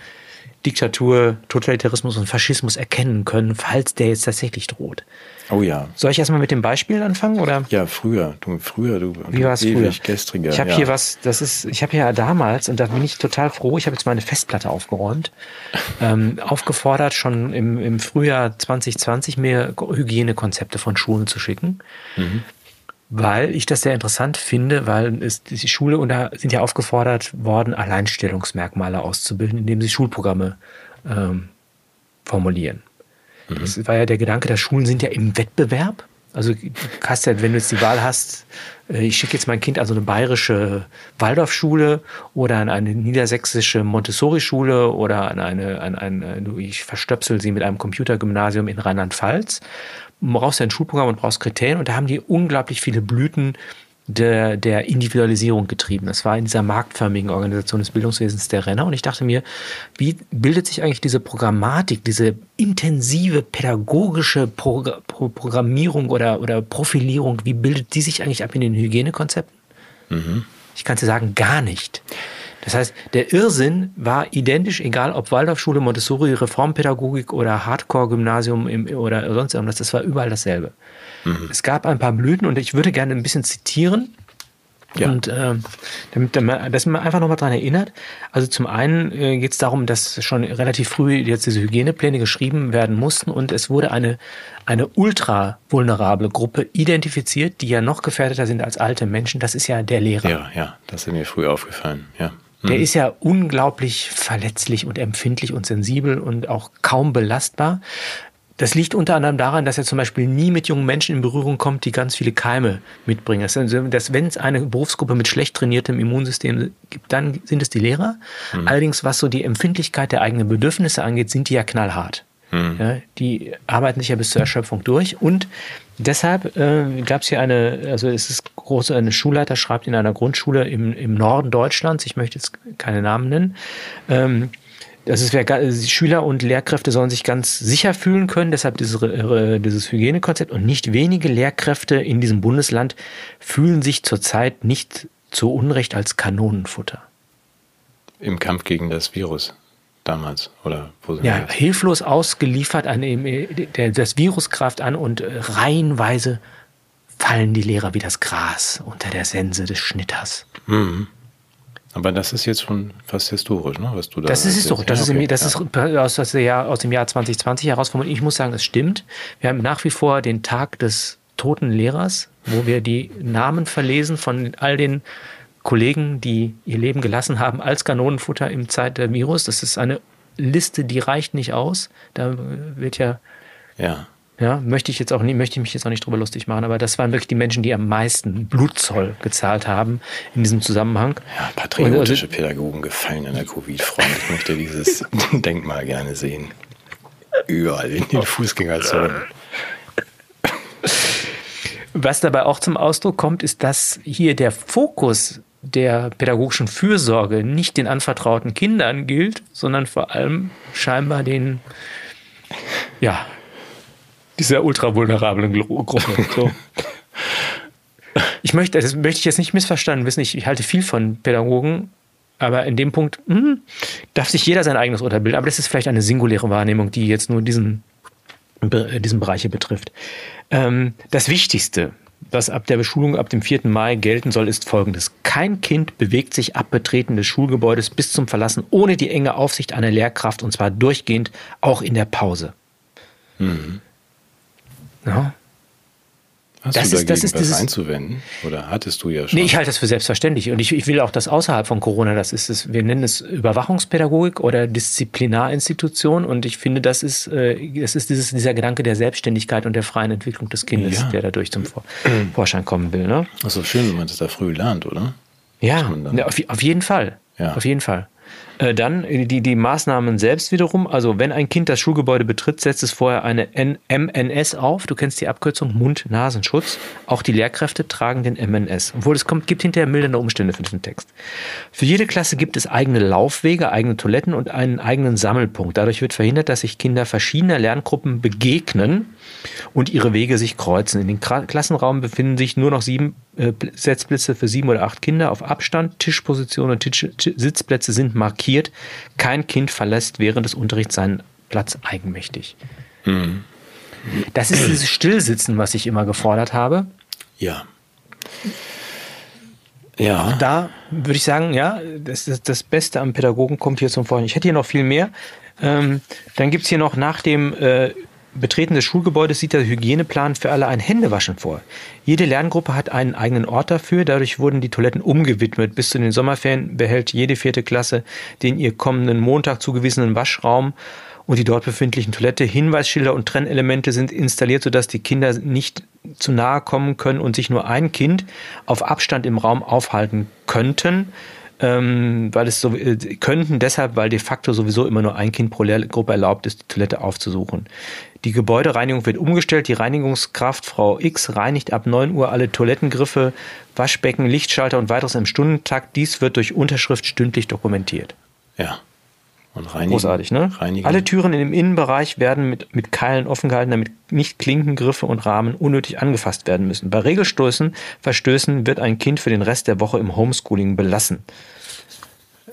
Diktatur, Totalitarismus und Faschismus erkennen können, falls der jetzt tatsächlich droht. Oh ja. Soll ich erstmal mit dem Beispiel anfangen oder? Ja, früher, du früher, du Wie war es früher? gestriger. Ich habe ja. hier was, das ist, ich habe hier damals und da bin ich total froh. Ich habe jetzt meine Festplatte aufgeräumt, <laughs> ähm, aufgefordert schon im, im Frühjahr 2020 mir Hygienekonzepte von Schulen zu schicken. Mhm weil ich das sehr interessant finde, weil es, die Schule und da sind ja aufgefordert worden, Alleinstellungsmerkmale auszubilden, indem sie Schulprogramme ähm, formulieren. Mhm. Das war ja der Gedanke, dass Schulen sind ja im Wettbewerb. Also hast ja, wenn du jetzt die Wahl hast, äh, ich schicke jetzt mein Kind an so eine bayerische Waldorfschule oder an eine niedersächsische Montessori-Schule oder an eine, an eine, ich verstöpsel sie mit einem Computergymnasium in Rheinland-Pfalz brauchst ja ein Schulprogramm und brauchst Kriterien und da haben die unglaublich viele Blüten der, der Individualisierung getrieben. Das war in dieser marktförmigen Organisation des Bildungswesens der Renner und ich dachte mir, wie bildet sich eigentlich diese Programmatik, diese intensive pädagogische Pro Pro Programmierung oder, oder Profilierung, wie bildet die sich eigentlich ab in den Hygienekonzepten? Mhm. Ich kann dir sagen, gar nicht. Das heißt, der Irrsinn war identisch, egal ob Waldorfschule, Montessori, Reformpädagogik oder Hardcore-Gymnasium oder sonst irgendwas, das war überall dasselbe. Mhm. Es gab ein paar Blüten und ich würde gerne ein bisschen zitieren. Ja. Und äh, damit, dass man einfach nochmal dran erinnert. Also zum einen äh, geht es darum, dass schon relativ früh jetzt diese Hygienepläne geschrieben werden mussten und es wurde eine, eine ultra vulnerable Gruppe identifiziert, die ja noch gefährdeter sind als alte Menschen. Das ist ja der Lehrer. Ja, ja, das ist mir früh aufgefallen, ja. Der mhm. ist ja unglaublich verletzlich und empfindlich und sensibel und auch kaum belastbar. Das liegt unter anderem daran, dass er zum Beispiel nie mit jungen Menschen in Berührung kommt, die ganz viele Keime mitbringen. Das, dass, wenn es eine Berufsgruppe mit schlecht trainiertem Immunsystem gibt, dann sind es die Lehrer. Mhm. Allerdings, was so die Empfindlichkeit der eigenen Bedürfnisse angeht, sind die ja knallhart. Mhm. Ja, die arbeiten sich ja bis zur Erschöpfung durch und deshalb äh, gab es hier eine, also es ist große, eine Schulleiter schreibt in einer Grundschule im, im Norden Deutschlands, ich möchte jetzt keine Namen nennen, ähm, das ist, Schüler und Lehrkräfte sollen sich ganz sicher fühlen können, deshalb dieses, dieses Hygienekonzept. Und nicht wenige Lehrkräfte in diesem Bundesland fühlen sich zurzeit nicht zu Unrecht als Kanonenfutter. Im Kampf gegen das Virus damals oder wo sind Ja, jetzt? hilflos ausgeliefert an der, das Virus greift an und reihenweise fallen die Lehrer wie das Gras unter der Sense des Schnitters. Mhm. Aber das ist jetzt schon fast historisch, ne? was du da Das ist historisch. Das, okay. ist, das ist aus, aus, Jahr, aus, dem Jahr 2020 herausformuliert. Ich muss sagen, es stimmt. Wir haben nach wie vor den Tag des toten Lehrers, wo wir die Namen verlesen von all den Kollegen, die ihr Leben gelassen haben als Kanonenfutter im Zeit der Virus. Das ist eine Liste, die reicht nicht aus. Da wird ja, ja. Ja, möchte ich jetzt auch nicht, möchte ich mich jetzt auch nicht drüber lustig machen, aber das waren wirklich die Menschen, die am meisten Blutzoll gezahlt haben in diesem Zusammenhang. Ja, patriotische also, Pädagogen gefallen in der Covid-Front. Ich möchte dieses <laughs> Denkmal gerne sehen. Überall in den Fußgängerzonen. Was dabei auch zum Ausdruck kommt, ist, dass hier der Fokus der pädagogischen Fürsorge nicht den anvertrauten Kindern gilt, sondern vor allem scheinbar den ja, dieser ultravulnerablen Gruppe. <laughs> So. Ich möchte, das möchte ich jetzt nicht missverstanden wissen. Ich, ich halte viel von Pädagogen, aber in dem Punkt mh, hm, darf sich jeder sein eigenes Urteil bilden. Aber das ist vielleicht eine singuläre Wahrnehmung, die jetzt nur diesen, diesen Bereich hier betrifft. Ähm, das Wichtigste, was ab der Beschulung ab dem 4. Mai gelten soll, ist folgendes. Kein Kind bewegt sich ab Betreten des Schulgebäudes bis zum Verlassen ohne die enge Aufsicht einer Lehrkraft und zwar durchgehend auch in der Pause. Mhm. Ja. Hast das du dagegen ist, das ist was dieses, einzuwenden? Oder hattest du ja schon? Nee, ich halte das für selbstverständlich. Und ich, ich will auch das außerhalb von Corona, das ist es, wir nennen es Überwachungspädagogik oder Disziplinarinstitution. Und ich finde, das ist, äh, das ist dieses, dieser Gedanke der Selbstständigkeit und der freien Entwicklung des Kindes, ja. der dadurch zum Vor Vorschein kommen will. Ne? Das ist so schön, wenn man das da früh lernt, oder? Ja, auf, auf jeden Fall. Ja. Auf jeden Fall. Äh, dann die, die Maßnahmen selbst wiederum. Also wenn ein Kind das Schulgebäude betritt, setzt es vorher eine MNS auf. Du kennst die Abkürzung Mund-Nasenschutz. Auch die Lehrkräfte tragen den MNS. Obwohl es kommt, gibt hinterher mildernde Umstände für diesen Text. Für jede Klasse gibt es eigene Laufwege, eigene Toiletten und einen eigenen Sammelpunkt. Dadurch wird verhindert, dass sich Kinder verschiedener Lerngruppen begegnen und ihre Wege sich kreuzen. In den Klassenraum befinden sich nur noch sieben äh, Setzplätze für sieben oder acht Kinder auf Abstand. Tischpositionen und Tisch, Sitzplätze sind markiert. Kein Kind verlässt während des Unterrichts seinen Platz eigenmächtig. Mhm. Das ist dieses Stillsitzen, was ich immer gefordert habe. Ja. Ja. Da würde ich sagen, ja, das, das, das Beste am Pädagogen kommt hier zum Vorhinein. Ich hätte hier noch viel mehr. Ähm, dann gibt es hier noch nach dem äh, Betreten des Schulgebäudes sieht der Hygieneplan für alle ein Händewaschen vor. Jede Lerngruppe hat einen eigenen Ort dafür. Dadurch wurden die Toiletten umgewidmet. Bis zu den Sommerferien behält jede vierte Klasse den ihr kommenden Montag zugewiesenen Waschraum und die dort befindlichen Toilette. Hinweisschilder und Trennelemente sind installiert, sodass die Kinder nicht zu nahe kommen können und sich nur ein Kind auf Abstand im Raum aufhalten könnten ähm, weil es so äh, könnten deshalb, weil de facto sowieso immer nur ein Kind pro Lehrgruppe erlaubt ist, die Toilette aufzusuchen. Die Gebäudereinigung wird umgestellt. Die Reinigungskraft Frau X reinigt ab 9 Uhr alle Toilettengriffe, Waschbecken, Lichtschalter und weiteres im Stundentakt. Dies wird durch Unterschrift stündlich dokumentiert. Ja. Und reinigen. Großartig, ne? Reinigen. Alle Türen in dem Innenbereich werden mit, mit Keilen offen gehalten, damit nicht Klinkengriffe und Rahmen unnötig angefasst werden müssen. Bei Regelstößen, Verstößen wird ein Kind für den Rest der Woche im Homeschooling belassen.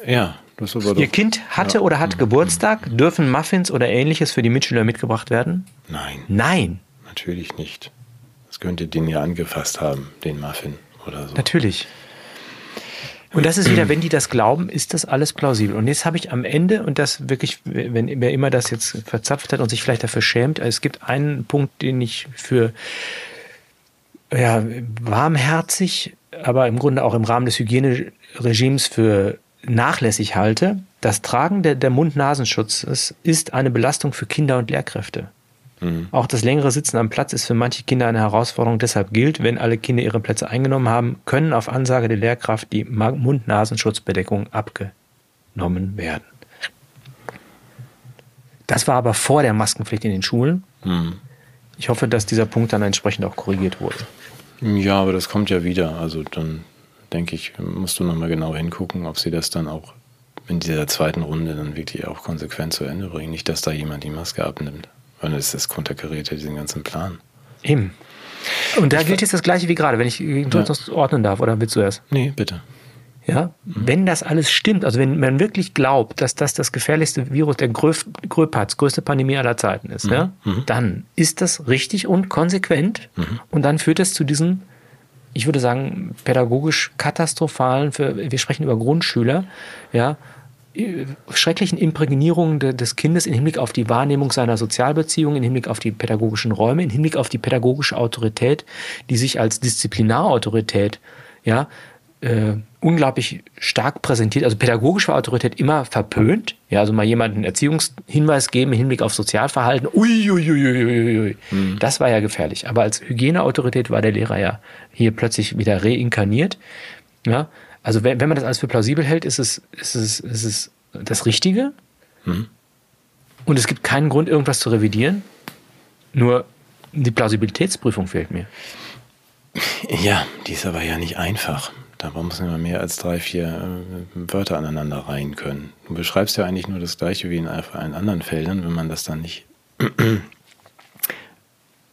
Ja, Ihr Kind hatte ja. oder hat Geburtstag, dürfen Muffins oder ähnliches für die Mitschüler mitgebracht werden? Nein. Nein. Natürlich nicht. Das könnte den ja angefasst haben, den Muffin oder so. Natürlich. Und das ist wieder, wenn die das glauben, ist das alles plausibel. Und jetzt habe ich am Ende, und das wirklich, wenn wer immer das jetzt verzapft hat und sich vielleicht dafür schämt, es gibt einen Punkt, den ich für ja, warmherzig, aber im Grunde auch im Rahmen des Hygieneregimes für nachlässig halte, das Tragen der, der Mund-Nasenschutzes ist eine Belastung für Kinder und Lehrkräfte. Mhm. Auch das längere Sitzen am Platz ist für manche Kinder eine Herausforderung. Deshalb gilt, wenn alle Kinder ihre Plätze eingenommen haben, können auf Ansage der Lehrkraft die Mund-Nasenschutzbedeckung abgenommen werden. Das war aber vor der Maskenpflicht in den Schulen. Mhm. Ich hoffe, dass dieser Punkt dann entsprechend auch korrigiert wurde. Ja, aber das kommt ja wieder. Also dann denke ich, musst du nochmal genau hingucken, ob sie das dann auch in dieser zweiten Runde dann wirklich auch konsequent zu Ende bringen. Nicht, dass da jemand die Maske abnimmt. Weil das, das konterkariert ja diesen ganzen Plan. Eben. Und da ich gilt jetzt das Gleiche wie gerade, wenn ich das ja. ordnen darf, oder willst du erst? Nee, bitte. Ja, mhm. wenn das alles stimmt, also wenn man wirklich glaubt, dass das das gefährlichste Virus der Gröpatz, größte Pandemie aller Zeiten ist, mhm. ja, mhm. dann ist das richtig und konsequent mhm. und dann führt es zu diesen, ich würde sagen, pädagogisch katastrophalen, für, wir sprechen über Grundschüler, ja, schrecklichen Imprägnierungen des Kindes im Hinblick auf die Wahrnehmung seiner Sozialbeziehungen, im Hinblick auf die pädagogischen Räume, im Hinblick auf die pädagogische Autorität, die sich als Disziplinarautorität ja, äh, unglaublich stark präsentiert. Also pädagogische Autorität immer verpönt. Ja, also mal jemanden Erziehungshinweis geben im Hinblick auf Sozialverhalten. Uiuiuiui. Mhm. Das war ja gefährlich. Aber als Hygieneautorität war der Lehrer ja hier plötzlich wieder reinkarniert. Ja, also wenn, wenn man das alles für plausibel hält, ist es, ist es, ist es das Richtige. Mhm. Und es gibt keinen Grund, irgendwas zu revidieren. Nur die Plausibilitätsprüfung fehlt mir. Ja, die ist aber ja nicht einfach. Da muss man mehr als drei, vier äh, Wörter aneinander reihen können. Du beschreibst ja eigentlich nur das Gleiche wie in allen anderen Feldern, wenn man das dann nicht <clears throat>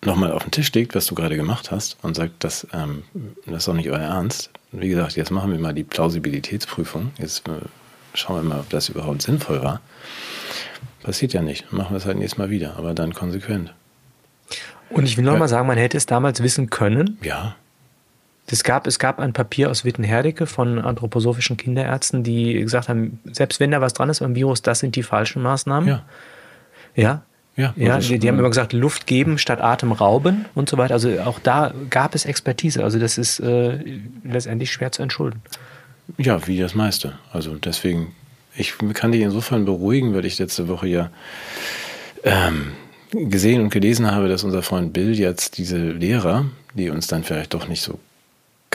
nochmal auf den Tisch legt, was du gerade gemacht hast, und sagt, das, ähm, das ist doch nicht euer Ernst, wie gesagt, jetzt machen wir mal die Plausibilitätsprüfung. Jetzt äh, schauen wir mal, ob das überhaupt sinnvoll war. Passiert ja nicht. Machen wir es halt nächstes Mal wieder, aber dann konsequent. Und ich will nochmal ja. sagen, man hätte es damals wissen können. Ja. Es gab, es gab ein Papier aus Wittenherdecke von anthroposophischen Kinderärzten, die gesagt haben, selbst wenn da was dran ist beim Virus, das sind die falschen Maßnahmen. Ja. Ja, ja, ja die, die, haben immer gesagt, Luft geben statt Atem rauben und so weiter. Also auch da gab es Expertise. Also das ist äh, letztendlich schwer zu entschulden. Ja, wie das meiste. Also deswegen, ich kann dich insofern beruhigen, weil ich letzte Woche ja ähm, gesehen und gelesen habe, dass unser Freund Bill jetzt diese Lehrer, die uns dann vielleicht doch nicht so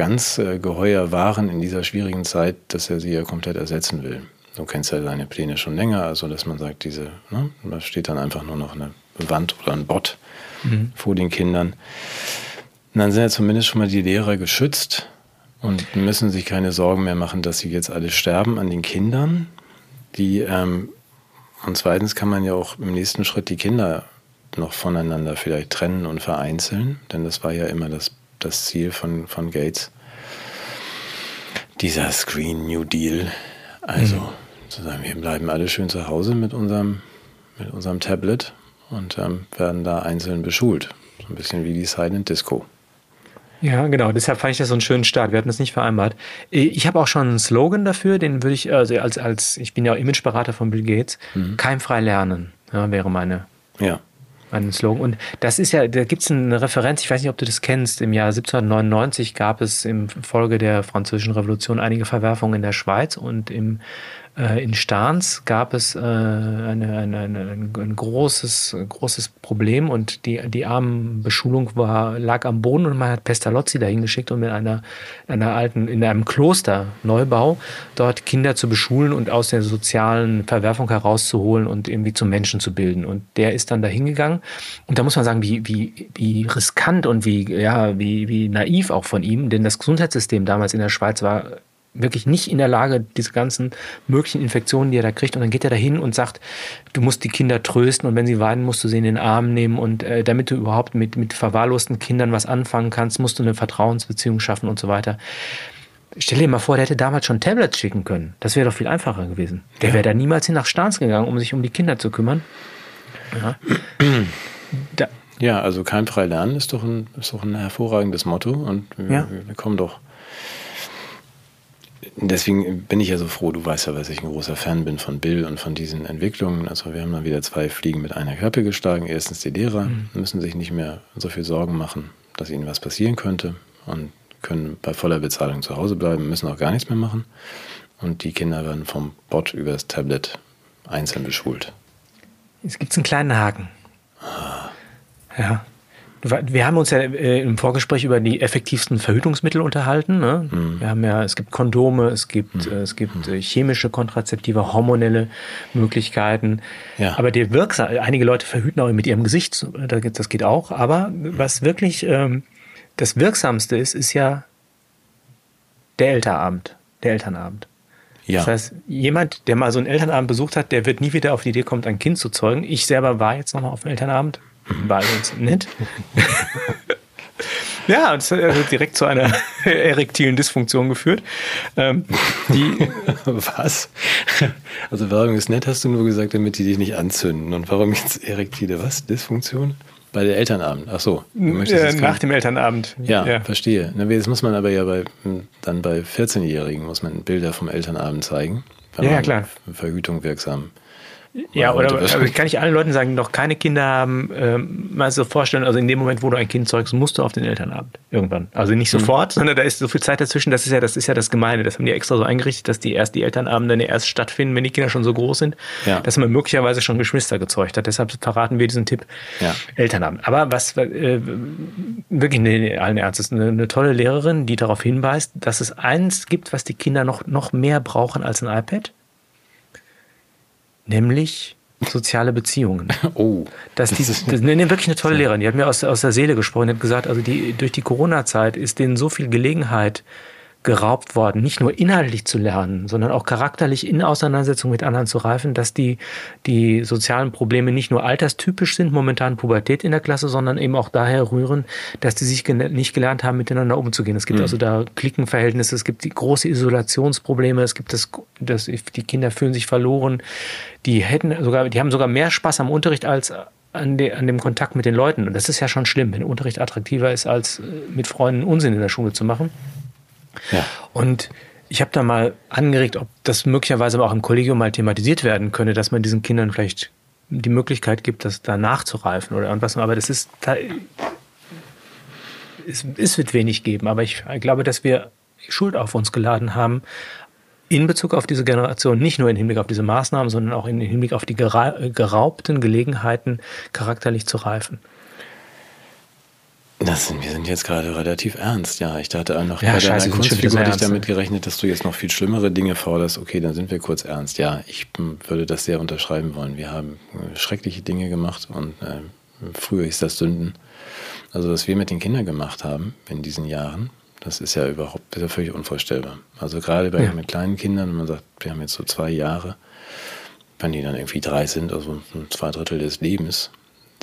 ganz äh, geheuer waren in dieser schwierigen Zeit, dass er sie ja komplett ersetzen will. Du kennst ja seine Pläne schon länger, also dass man sagt, diese, ne, da steht dann einfach nur noch eine Wand oder ein Bot mhm. vor den Kindern. Und dann sind ja zumindest schon mal die Lehrer geschützt und müssen sich keine Sorgen mehr machen, dass sie jetzt alle sterben an den Kindern. Die, ähm, und zweitens kann man ja auch im nächsten Schritt die Kinder noch voneinander vielleicht trennen und vereinzeln, denn das war ja immer das, das Ziel von, von Gates. Dieser Screen New Deal, also mhm. zu sagen, wir bleiben alle schön zu Hause mit unserem, mit unserem Tablet und ähm, werden da einzeln beschult. So ein bisschen wie die Silent Disco. Ja, genau. Deshalb fand ich das so einen schönen Start. Wir hatten das nicht vereinbart. Ich habe auch schon einen Slogan dafür, den würde ich, also als, als, ich bin ja auch Imageberater von Bill Gates, mhm. keimfrei lernen, ja, wäre meine. Ja einen Slogan. Und das ist ja, da gibt es eine Referenz, ich weiß nicht, ob du das kennst, im Jahr 1799 gab es im Folge der Französischen Revolution einige Verwerfungen in der Schweiz und im in Stahns gab es äh, eine, eine, eine, ein großes, großes Problem und die, die Armenbeschulung war, lag am Boden und man hat Pestalozzi dahin geschickt, um in einer, einer alten, in einem Kloster Neubau dort Kinder zu beschulen und aus der sozialen Verwerfung herauszuholen und irgendwie zum Menschen zu bilden. Und der ist dann dahin gegangen. Und da muss man sagen, wie, wie, wie riskant und wie, ja, wie, wie naiv auch von ihm, denn das Gesundheitssystem damals in der Schweiz war wirklich nicht in der Lage, diese ganzen möglichen Infektionen, die er da kriegt. Und dann geht er dahin und sagt, du musst die Kinder trösten und wenn sie weinen, musst du sie in den Arm nehmen. Und äh, damit du überhaupt mit, mit verwahrlosten Kindern was anfangen kannst, musst du eine Vertrauensbeziehung schaffen und so weiter. Stell dir mal vor, der hätte damals schon Tablets schicken können. Das wäre doch viel einfacher gewesen. Der ja. wäre da niemals hin nach Stans gegangen, um sich um die Kinder zu kümmern. Ja, <clears throat> da. ja also keimfrei lernen ist doch ein, ist doch ein hervorragendes Motto. Und wir, ja. wir kommen doch deswegen bin ich ja so froh, du weißt ja, dass ich ein großer Fan bin von Bill und von diesen Entwicklungen. Also wir haben dann wieder zwei Fliegen mit einer Klappe geschlagen. Erstens die Lehrer mhm. müssen sich nicht mehr so viel Sorgen machen, dass ihnen was passieren könnte und können bei voller Bezahlung zu Hause bleiben, müssen auch gar nichts mehr machen. Und die Kinder werden vom Bot über das Tablet einzeln beschult. Jetzt gibt es einen kleinen Haken. Ah. Ja. Wir haben uns ja äh, im Vorgespräch über die effektivsten Verhütungsmittel unterhalten. Ne? Mhm. Wir haben ja, es gibt Kondome, es gibt, mhm. es gibt mhm. chemische Kontrazeptive, hormonelle Möglichkeiten. Ja. Aber die wirksam, einige Leute verhüten auch mit ihrem Gesicht, das geht auch. Aber was wirklich ähm, das Wirksamste ist, ist ja der Elternabend, der Elternabend. Ja. Das heißt, jemand, der mal so einen Elternabend besucht hat, der wird nie wieder auf die Idee kommen, ein Kind zu zeugen. Ich selber war jetzt nochmal auf dem Elternabend, war ganz nett. ja, das hat direkt zu einer <laughs> erektilen Dysfunktion geführt. Ähm, die <laughs> was? Also warum ist nett, hast du nur gesagt, damit die dich nicht anzünden. Und warum jetzt erektile was? Dysfunktion? Bei der Elternabend, ach so. Äh, nach dem Elternabend. Ja, ja. verstehe. Das muss man aber ja bei, dann bei 14-Jährigen, muss man Bilder vom Elternabend zeigen. Ja, ja, klar. Verhütung wirksam ja, oder also kann ich allen Leuten sagen, die noch keine Kinder haben, ähm, mal so vorstellen, also in dem Moment, wo du ein Kind zeugst, musst du auf den Elternabend. Irgendwann. Also nicht mhm. sofort, mhm. sondern da ist so viel Zeit dazwischen, das ist ja, das ist ja das Gemeine. Das haben die extra so eingerichtet, dass die erst die Elternabende erst stattfinden, wenn die Kinder schon so groß sind, ja. dass man möglicherweise schon Geschwister gezeugt hat. Deshalb verraten wir diesen Tipp ja. Elternabend. Aber was äh, wirklich ne, allen Ernstes, eine, eine tolle Lehrerin, die darauf hinweist, dass es eins gibt, was die Kinder noch, noch mehr brauchen als ein iPad nämlich soziale Beziehungen. Oh. Dass die, das, nee, wirklich eine tolle Lehrerin. Die hat mir aus, aus der Seele gesprochen. Die hat gesagt, also die, durch die Corona-Zeit ist denen so viel Gelegenheit geraubt worden, nicht nur inhaltlich zu lernen, sondern auch charakterlich in Auseinandersetzung mit anderen zu reifen, dass die, die sozialen Probleme nicht nur alterstypisch sind, momentan Pubertät in der Klasse, sondern eben auch daher rühren, dass die sich nicht gelernt haben, miteinander umzugehen. Es gibt mhm. also da Klickenverhältnisse, es gibt die große Isolationsprobleme, es gibt das, das, die Kinder fühlen sich verloren, die hätten sogar, die haben sogar mehr Spaß am Unterricht als an, de, an dem Kontakt mit den Leuten. Und das ist ja schon schlimm, wenn Unterricht attraktiver ist, als äh, mit Freunden Unsinn in der Schule zu machen. Und ich habe da mal angeregt, ob das möglicherweise auch im Kollegium mal thematisiert werden könnte, dass man diesen Kindern vielleicht die Möglichkeit gibt, das da nachzureifen oder irgendwas. Aber das ist, es, es wird wenig geben. Aber ich glaube, dass wir Schuld auf uns geladen haben, in Bezug auf diese Generation, nicht nur im Hinblick auf diese Maßnahmen, sondern auch im Hinblick auf die geraubten Gelegenheiten, charakterlich zu reifen. Das sind, wir sind jetzt gerade relativ ernst, ja. Ich dachte auch noch, ja, bei scheiße, deiner Kunstfigur hatte ich damit gerechnet, dass du jetzt noch viel schlimmere Dinge forderst. Okay, dann sind wir kurz ernst. Ja, ich würde das sehr unterschreiben wollen. Wir haben äh, schreckliche Dinge gemacht und äh, früher hieß das Sünden. Also, was wir mit den Kindern gemacht haben in diesen Jahren, das ist ja überhaupt ist ja völlig unvorstellbar. Also gerade bei ja. mit kleinen Kindern, wenn man sagt, wir haben jetzt so zwei Jahre, wenn die dann irgendwie drei sind, also zwei Drittel des Lebens,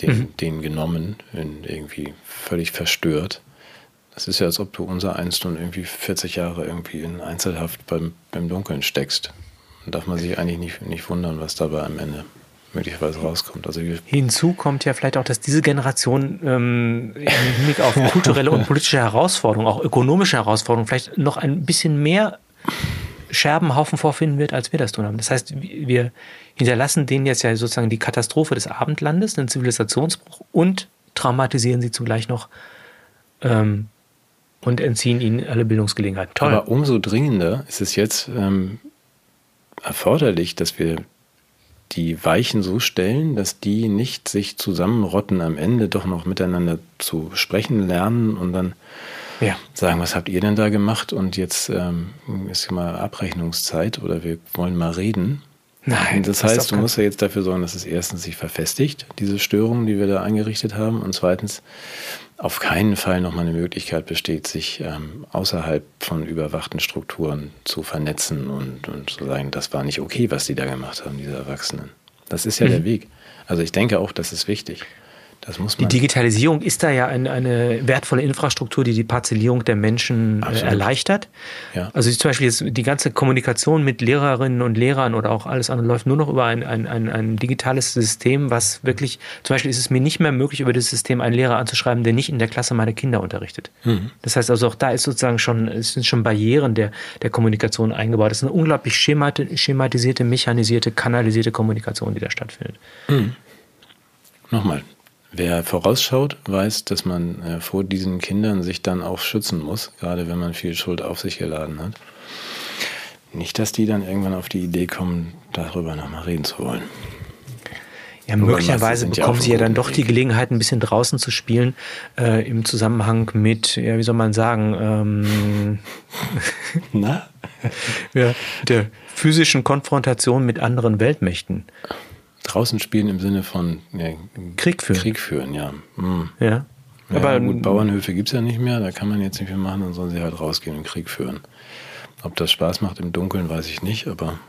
den, mhm. den genommen, irgendwie völlig verstört. Das ist ja, als ob du unser Einst und irgendwie 40 Jahre irgendwie in Einzelhaft beim, beim Dunkeln steckst. Da darf man sich eigentlich nicht, nicht wundern, was dabei am Ende möglicherweise rauskommt. Also Hinzu kommt ja vielleicht auch, dass diese Generation ähm, im Hinblick auf <laughs> kulturelle und politische Herausforderungen, auch ökonomische Herausforderungen, vielleicht noch ein bisschen mehr Scherbenhaufen vorfinden wird, als wir das tun haben. Das heißt, wir hinterlassen denen jetzt ja sozusagen die Katastrophe des Abendlandes, den Zivilisationsbruch und traumatisieren sie zugleich noch ähm, und entziehen ihnen alle Bildungsgelegenheiten. Toll. Aber umso dringender ist es jetzt ähm, erforderlich, dass wir die Weichen so stellen, dass die nicht sich zusammenrotten, am Ende doch noch miteinander zu sprechen lernen und dann ja. sagen, was habt ihr denn da gemacht? Und jetzt ähm, ist mal Abrechnungszeit oder wir wollen mal reden. Nein. Das, heißt, du musst ja jetzt dafür sorgen, dass es erstens sich verfestigt, diese Störungen, die wir da eingerichtet haben, und zweitens auf keinen Fall nochmal eine Möglichkeit besteht, sich ähm, außerhalb von überwachten Strukturen zu vernetzen und, und zu sagen, das war nicht okay, was die da gemacht haben, diese Erwachsenen. Das ist ja mhm. der Weg. Also ich denke auch, das ist wichtig. Das muss man. Die Digitalisierung ist da ja eine, eine wertvolle Infrastruktur, die die Parzellierung der Menschen äh, erleichtert. Ja. Also zum Beispiel jetzt die ganze Kommunikation mit Lehrerinnen und Lehrern oder auch alles andere läuft nur noch über ein, ein, ein, ein digitales System, was wirklich, zum Beispiel ist es mir nicht mehr möglich, über das System einen Lehrer anzuschreiben, der nicht in der Klasse meine Kinder unterrichtet. Mhm. Das heißt also auch da ist sozusagen schon, es sind schon Barrieren der, der Kommunikation eingebaut. Es ist eine unglaublich schematisierte, mechanisierte, kanalisierte Kommunikation, die da stattfindet. Mhm. Nochmal, Wer vorausschaut, weiß, dass man äh, vor diesen Kindern sich dann auch schützen muss, gerade wenn man viel Schuld auf sich geladen hat. Nicht, dass die dann irgendwann auf die Idee kommen, darüber nochmal reden zu wollen. Ja, möglicherweise bekommen ja sie ja dann doch die Gelegenheit, ein bisschen draußen zu spielen, äh, im Zusammenhang mit, ja, wie soll man sagen, ähm, <laughs> Na? <laughs> ja, der physischen Konfrontation mit anderen Weltmächten. Draußen spielen im Sinne von ja, Krieg führen. Krieg führen, ja. Hm. Ja. ja. Aber gut, Bauernhöfe gibt es ja nicht mehr, da kann man jetzt nicht mehr machen, dann sollen sie halt rausgehen und Krieg führen. Ob das Spaß macht im Dunkeln, weiß ich nicht, aber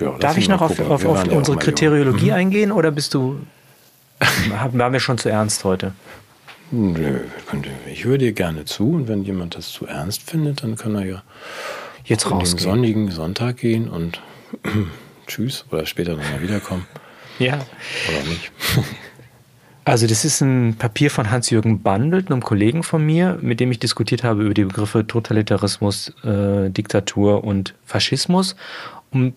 ja, Darf ich noch auf, auf, auf unsere Kriteriologie mhm. eingehen oder bist du, waren wir schon zu ernst heute? Nö, ich höre dir gerne zu und wenn jemand das zu ernst findet, dann kann er ja jetzt raus den sonnigen Sonntag gehen und tschüss oder später nochmal wiederkommen. <laughs> Ja. Oder nicht. <laughs> Also das ist ein Papier von Hans-Jürgen Bandelt, einem Kollegen von mir, mit dem ich diskutiert habe über die Begriffe Totalitarismus, äh, Diktatur und Faschismus, um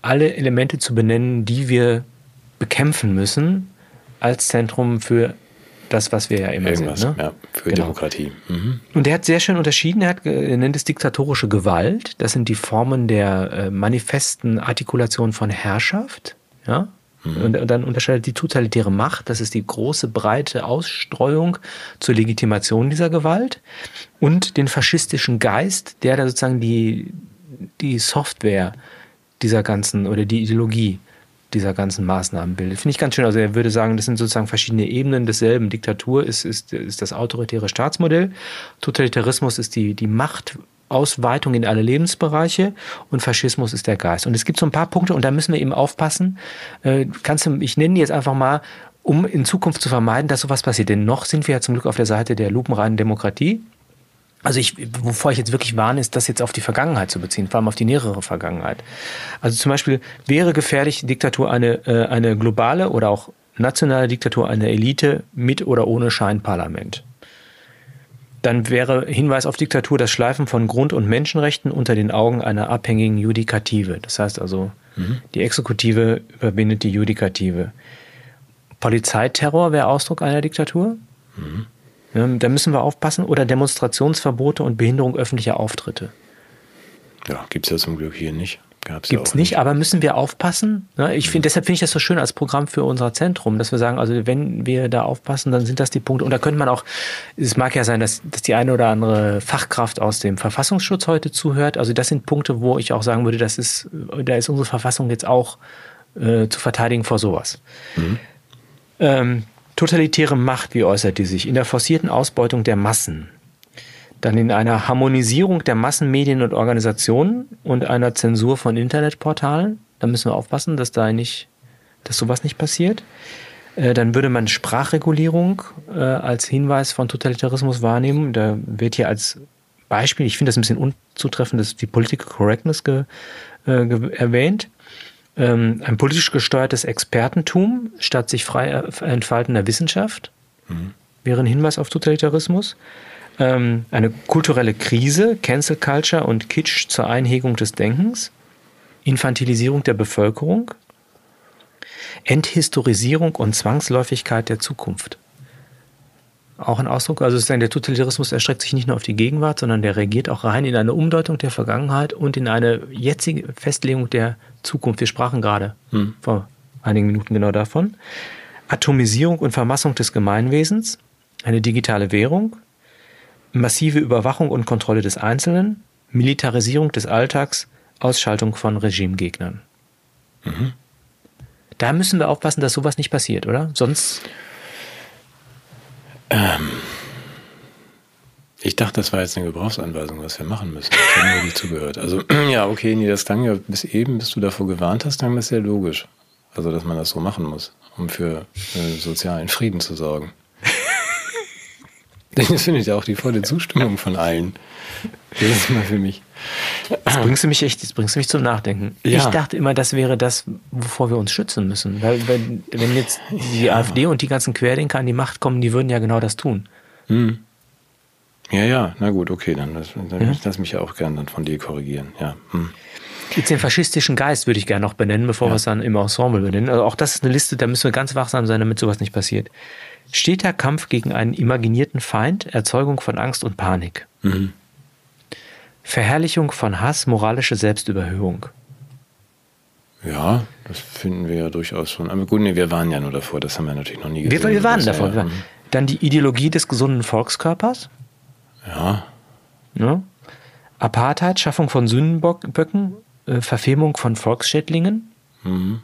alle Elemente zu benennen, die wir bekämpfen müssen als Zentrum für das, was wir ja immer Irgendwas, sind. Ne? Ja, für genau. Demokratie. Mhm. Und er hat sehr schön unterschieden, er, hat, er nennt es diktatorische Gewalt. Das sind die Formen der äh, manifesten Artikulation von Herrschaft. Ja? Mhm. Und, und, dann unterscheidet die totalitäre Macht, das ist die große, breite Ausstreuung zur Legitimation dieser Gewalt. Und den faschistischen Geist, der da sozusagen die, die Software dieser ganzen oder die Ideologie dieser ganzen Maßnahmen bildet. Finde ich ganz schön. Also er würde sagen, das sind sozusagen verschiedene Ebenen desselben. Diktatur ist, ist, ist das autoritäre Staatsmodell, Totalitarismus ist die, die Machtausweitung in alle Lebensbereiche und Faschismus ist der Geist. Und es gibt so ein paar Punkte und da müssen wir eben aufpassen. Äh, kannst du, ich nenne die jetzt einfach mal, um in Zukunft zu vermeiden, dass sowas passiert. Denn noch sind wir ja zum Glück auf der Seite der lupenreinen Demokratie. Also ich, wovor ich jetzt wirklich warne, ist, das jetzt auf die Vergangenheit zu beziehen, vor allem auf die nähere Vergangenheit. Also zum Beispiel wäre gefährlich Diktatur eine, äh, eine globale oder auch nationale Diktatur einer Elite mit oder ohne Scheinparlament. Dann wäre Hinweis auf Diktatur das Schleifen von Grund- und Menschenrechten unter den Augen einer abhängigen Judikative. Das heißt also, mhm. die Exekutive überwindet die Judikative. Polizeiterror wäre Ausdruck einer Diktatur. Mhm. Da müssen wir aufpassen. Oder Demonstrationsverbote und Behinderung öffentlicher Auftritte. Ja, gibt es ja zum Glück hier nicht. Gibt es nicht, nicht, aber müssen wir aufpassen? Ich finde, deshalb finde ich das so schön als Programm für unser Zentrum, dass wir sagen, also wenn wir da aufpassen, dann sind das die Punkte. Und da könnte man auch, es mag ja sein, dass, dass die eine oder andere Fachkraft aus dem Verfassungsschutz heute zuhört. Also das sind Punkte, wo ich auch sagen würde, das ist, da ist unsere Verfassung jetzt auch äh, zu verteidigen vor sowas. Mhm. Ähm, Totalitäre Macht, wie äußert die sich? In der forcierten Ausbeutung der Massen. Dann in einer Harmonisierung der Massenmedien und Organisationen und einer Zensur von Internetportalen. Da müssen wir aufpassen, dass da nicht, dass sowas nicht passiert. Äh, dann würde man Sprachregulierung äh, als Hinweis von Totalitarismus wahrnehmen. Da wird hier als Beispiel, ich finde das ein bisschen unzutreffend, dass die Political Correctness ge, äh, ge, erwähnt ähm, ein politisch gesteuertes Expertentum statt sich frei entfaltender Wissenschaft mhm. wäre ein Hinweis auf Totalitarismus. Ähm, eine kulturelle Krise, Cancel Culture und Kitsch zur Einhegung des Denkens, Infantilisierung der Bevölkerung, Enthistorisierung und Zwangsläufigkeit der Zukunft auch ein Ausdruck. Also der Totalitarismus erstreckt sich nicht nur auf die Gegenwart, sondern der reagiert auch rein in eine Umdeutung der Vergangenheit und in eine jetzige Festlegung der Zukunft. Wir sprachen gerade hm. vor einigen Minuten genau davon. Atomisierung und Vermassung des Gemeinwesens, eine digitale Währung, massive Überwachung und Kontrolle des Einzelnen, Militarisierung des Alltags, Ausschaltung von Regimegegnern. Mhm. Da müssen wir aufpassen, dass sowas nicht passiert, oder? Sonst ähm, ich dachte, das war jetzt eine Gebrauchsanweisung, was wir machen müssen. Ich habe nur nicht zugehört. Also, <clears throat> ja, okay, nee, das klang ja bis eben, bis du davor gewarnt hast, klang das sehr logisch. Also, dass man das so machen muss, um für äh, sozialen Frieden zu sorgen. <laughs> Das finde ich ja auch die volle Zustimmung von allen. Das ist mal für mich. Das bringst du mich echt, das bringst du mich zum Nachdenken. Ja. Ich dachte immer, das wäre das, wovor wir uns schützen müssen. Weil, wenn, wenn jetzt die ja. AfD und die ganzen Querdenker an die Macht kommen, die würden ja genau das tun. Hm. Ja, ja, na gut, okay, dann, dann ja? lass mich ja auch gerne dann von dir korrigieren. Ja. Hm. Jetzt den faschistischen Geist würde ich gerne noch benennen, bevor ja. wir es dann im Ensemble benennen. Also auch das ist eine Liste, da müssen wir ganz wachsam sein, damit sowas nicht passiert. Steter Kampf gegen einen imaginierten Feind, Erzeugung von Angst und Panik. Mhm. Verherrlichung von Hass, moralische Selbstüberhöhung. Ja, das finden wir ja durchaus schon. Aber gut, nee, wir waren ja nur davor, das haben wir natürlich noch nie gesehen. Wir, wir waren davor. Ja, Dann die Ideologie des gesunden Volkskörpers. Ja. Ne? Apartheid, Schaffung von Sündenböcken, äh, Verfemung von Volksschädlingen, mhm.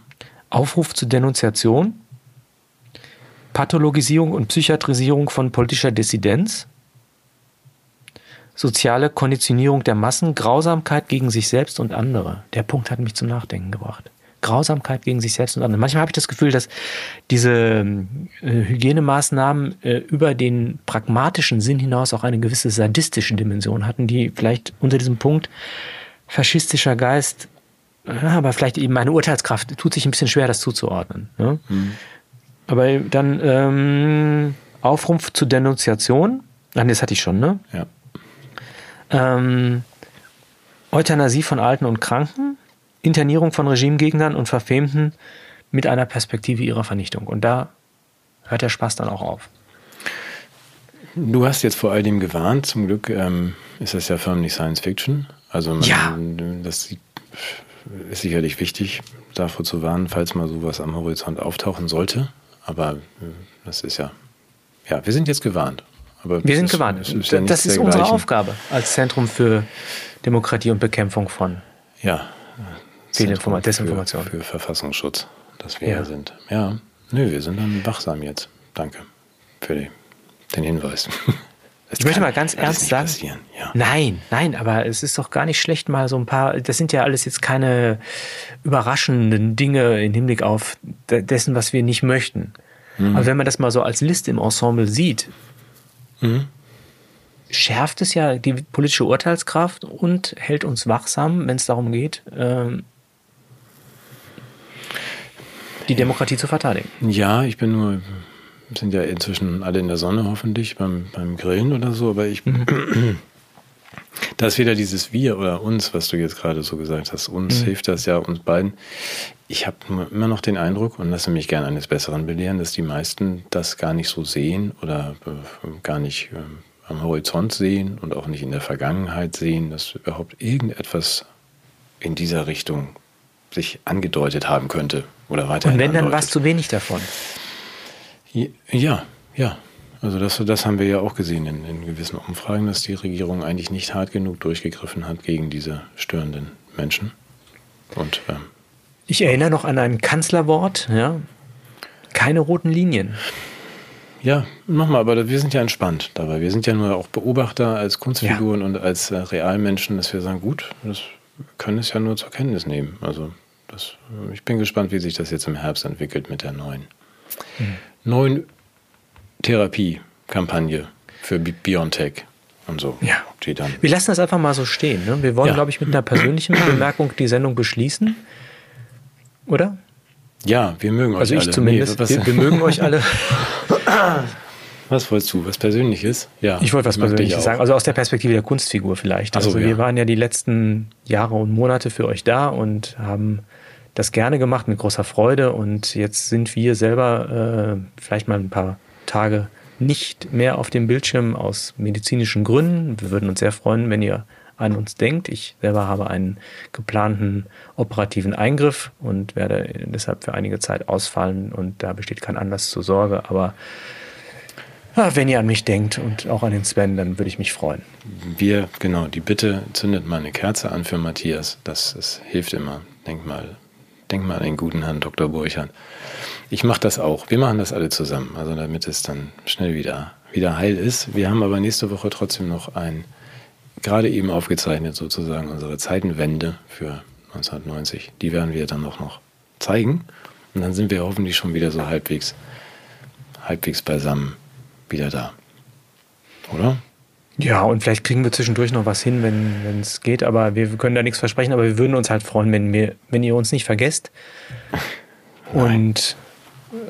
Aufruf zur Denunziation, Pathologisierung und Psychiatrisierung von politischer Dissidenz, soziale Konditionierung der Massen, Grausamkeit gegen sich selbst und andere. Der Punkt hat mich zum Nachdenken gebracht. Grausamkeit gegen sich selbst und andere. Manchmal habe ich das Gefühl, dass diese äh, Hygienemaßnahmen äh, über den pragmatischen Sinn hinaus auch eine gewisse sadistische Dimension hatten, die vielleicht unter diesem Punkt faschistischer Geist, äh, aber vielleicht eben meine Urteilskraft tut sich ein bisschen schwer, das zuzuordnen. Ne? Mhm. Aber dann ähm, Aufruf zur Denunziation, Ach, das hatte ich schon, ne? Ja. Ähm, Euthanasie von Alten und Kranken, Internierung von Regimegegnern und Verfemten mit einer Perspektive ihrer Vernichtung. Und da hört der Spaß dann auch auf. Du hast jetzt vor all dem gewarnt. Zum Glück ähm, ist das ja förmlich Science Fiction. Also man, ja. das ist sicherlich wichtig, davor zu warnen, falls mal sowas am Horizont auftauchen sollte. Aber äh, das ist ja, ja, wir sind jetzt gewarnt. Aber wir sind ist, gewarnt. Ist ja das ist unsere Aufgabe als Zentrum für Demokratie und Bekämpfung von ja, Fehlinforma Desinformation. Für, für, Verfassungsschutz, dass wir ja. sind. Ja, nö, wir sind dann wachsam jetzt. Danke für die, den Hinweis. <laughs> Das ich möchte mal ganz ernst sagen. Ja. Nein, nein, aber es ist doch gar nicht schlecht, mal so ein paar. Das sind ja alles jetzt keine überraschenden Dinge im Hinblick auf dessen, was wir nicht möchten. Mhm. Aber wenn man das mal so als Liste im Ensemble sieht, mhm. schärft es ja die politische Urteilskraft und hält uns wachsam, wenn es darum geht, ähm, die Demokratie zu verteidigen. Ja, ich bin nur sind ja inzwischen alle in der Sonne hoffentlich beim, beim Grillen oder so, aber ich. Mhm. <clears throat> Da ist wieder dieses Wir oder uns, was du jetzt gerade so gesagt hast. Uns mhm. hilft das ja, uns beiden. Ich habe immer noch den Eindruck und lasse mich gerne eines Besseren belehren, dass die meisten das gar nicht so sehen oder äh, gar nicht äh, am Horizont sehen und auch nicht in der Vergangenheit sehen, dass überhaupt irgendetwas in dieser Richtung sich angedeutet haben könnte oder weiterhin. Und wenn, dann war es zu wenig davon. Ja, ja. Also das, das haben wir ja auch gesehen in, in gewissen Umfragen, dass die Regierung eigentlich nicht hart genug durchgegriffen hat gegen diese störenden Menschen. Und ähm, ich erinnere noch an ein Kanzlerwort, ja. Keine roten Linien. Ja, nochmal, aber wir sind ja entspannt dabei. Wir sind ja nur auch Beobachter als Kunstfiguren ja. und als äh, Realmenschen, dass wir sagen, gut, das können es ja nur zur Kenntnis nehmen. Also das, ich bin gespannt, wie sich das jetzt im Herbst entwickelt mit der neuen mhm neuen Therapiekampagne für BioNTech und so. Ja. Die dann wir lassen das einfach mal so stehen. Ne? Wir wollen, ja. glaube ich, mit einer persönlichen Bemerkung die Sendung beschließen. Oder? Ja, wir mögen also euch alle. Also ich zumindest. Nee, wir, wir, mögen euch alle. <laughs> Was wolltest du? Was Persönliches? Ja. Ich wollte was Persönliches sagen. Also aus der Perspektive der Kunstfigur vielleicht. Also so, wir ja. waren ja die letzten Jahre und Monate für euch da und haben das gerne gemacht mit großer Freude und jetzt sind wir selber äh, vielleicht mal ein paar Tage nicht mehr auf dem Bildschirm aus medizinischen Gründen. Wir würden uns sehr freuen, wenn ihr an uns denkt. Ich selber habe einen geplanten operativen Eingriff und werde deshalb für einige Zeit ausfallen und da besteht kein Anlass zur Sorge. Aber ja, wenn ihr an mich denkt und auch an den Sven, dann würde ich mich freuen. Wir, genau, die Bitte zündet mal eine Kerze an für Matthias. Das, das hilft immer. Denk mal Denk mal an den guten Herrn Dr. Burchard. Ich mache das auch. Wir machen das alle zusammen, also damit es dann schnell wieder, wieder heil ist. Wir haben aber nächste Woche trotzdem noch ein, gerade eben aufgezeichnet sozusagen, unsere Zeitenwende für 1990. Die werden wir dann auch noch zeigen. Und dann sind wir hoffentlich schon wieder so halbwegs, halbwegs beisammen wieder da. Oder? Ja, und vielleicht kriegen wir zwischendurch noch was hin, wenn es geht, aber wir können da nichts versprechen, aber wir würden uns halt freuen, wenn, wir, wenn ihr uns nicht vergesst und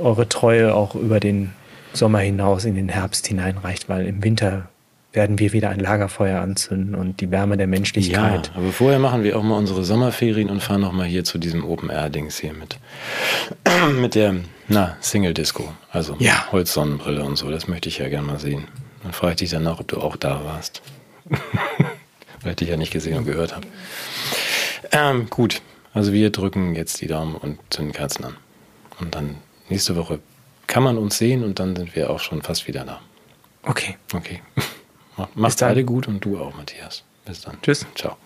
eure Treue auch über den Sommer hinaus in den Herbst hineinreicht, weil im Winter werden wir wieder ein Lagerfeuer anzünden und die Wärme der Menschlichkeit. Ja, aber vorher machen wir auch mal unsere Sommerferien und fahren noch mal hier zu diesem Open-Air-Dings hier mit, <clears throat> mit der, na, Single-Disco, also ja. Holzsonnenbrille und so, das möchte ich ja gerne mal sehen. Dann frage ich dich danach, ob du auch da warst. <laughs> Weil ich dich ja nicht gesehen und gehört habe. Ähm, gut, Also wir drücken jetzt die Daumen und zünden Kerzen an. Und dann nächste Woche kann man uns sehen und dann sind wir auch schon fast wieder da. Okay. Okay. <laughs> Macht's alle gut und du auch, Matthias. Bis dann. Tschüss. Ciao.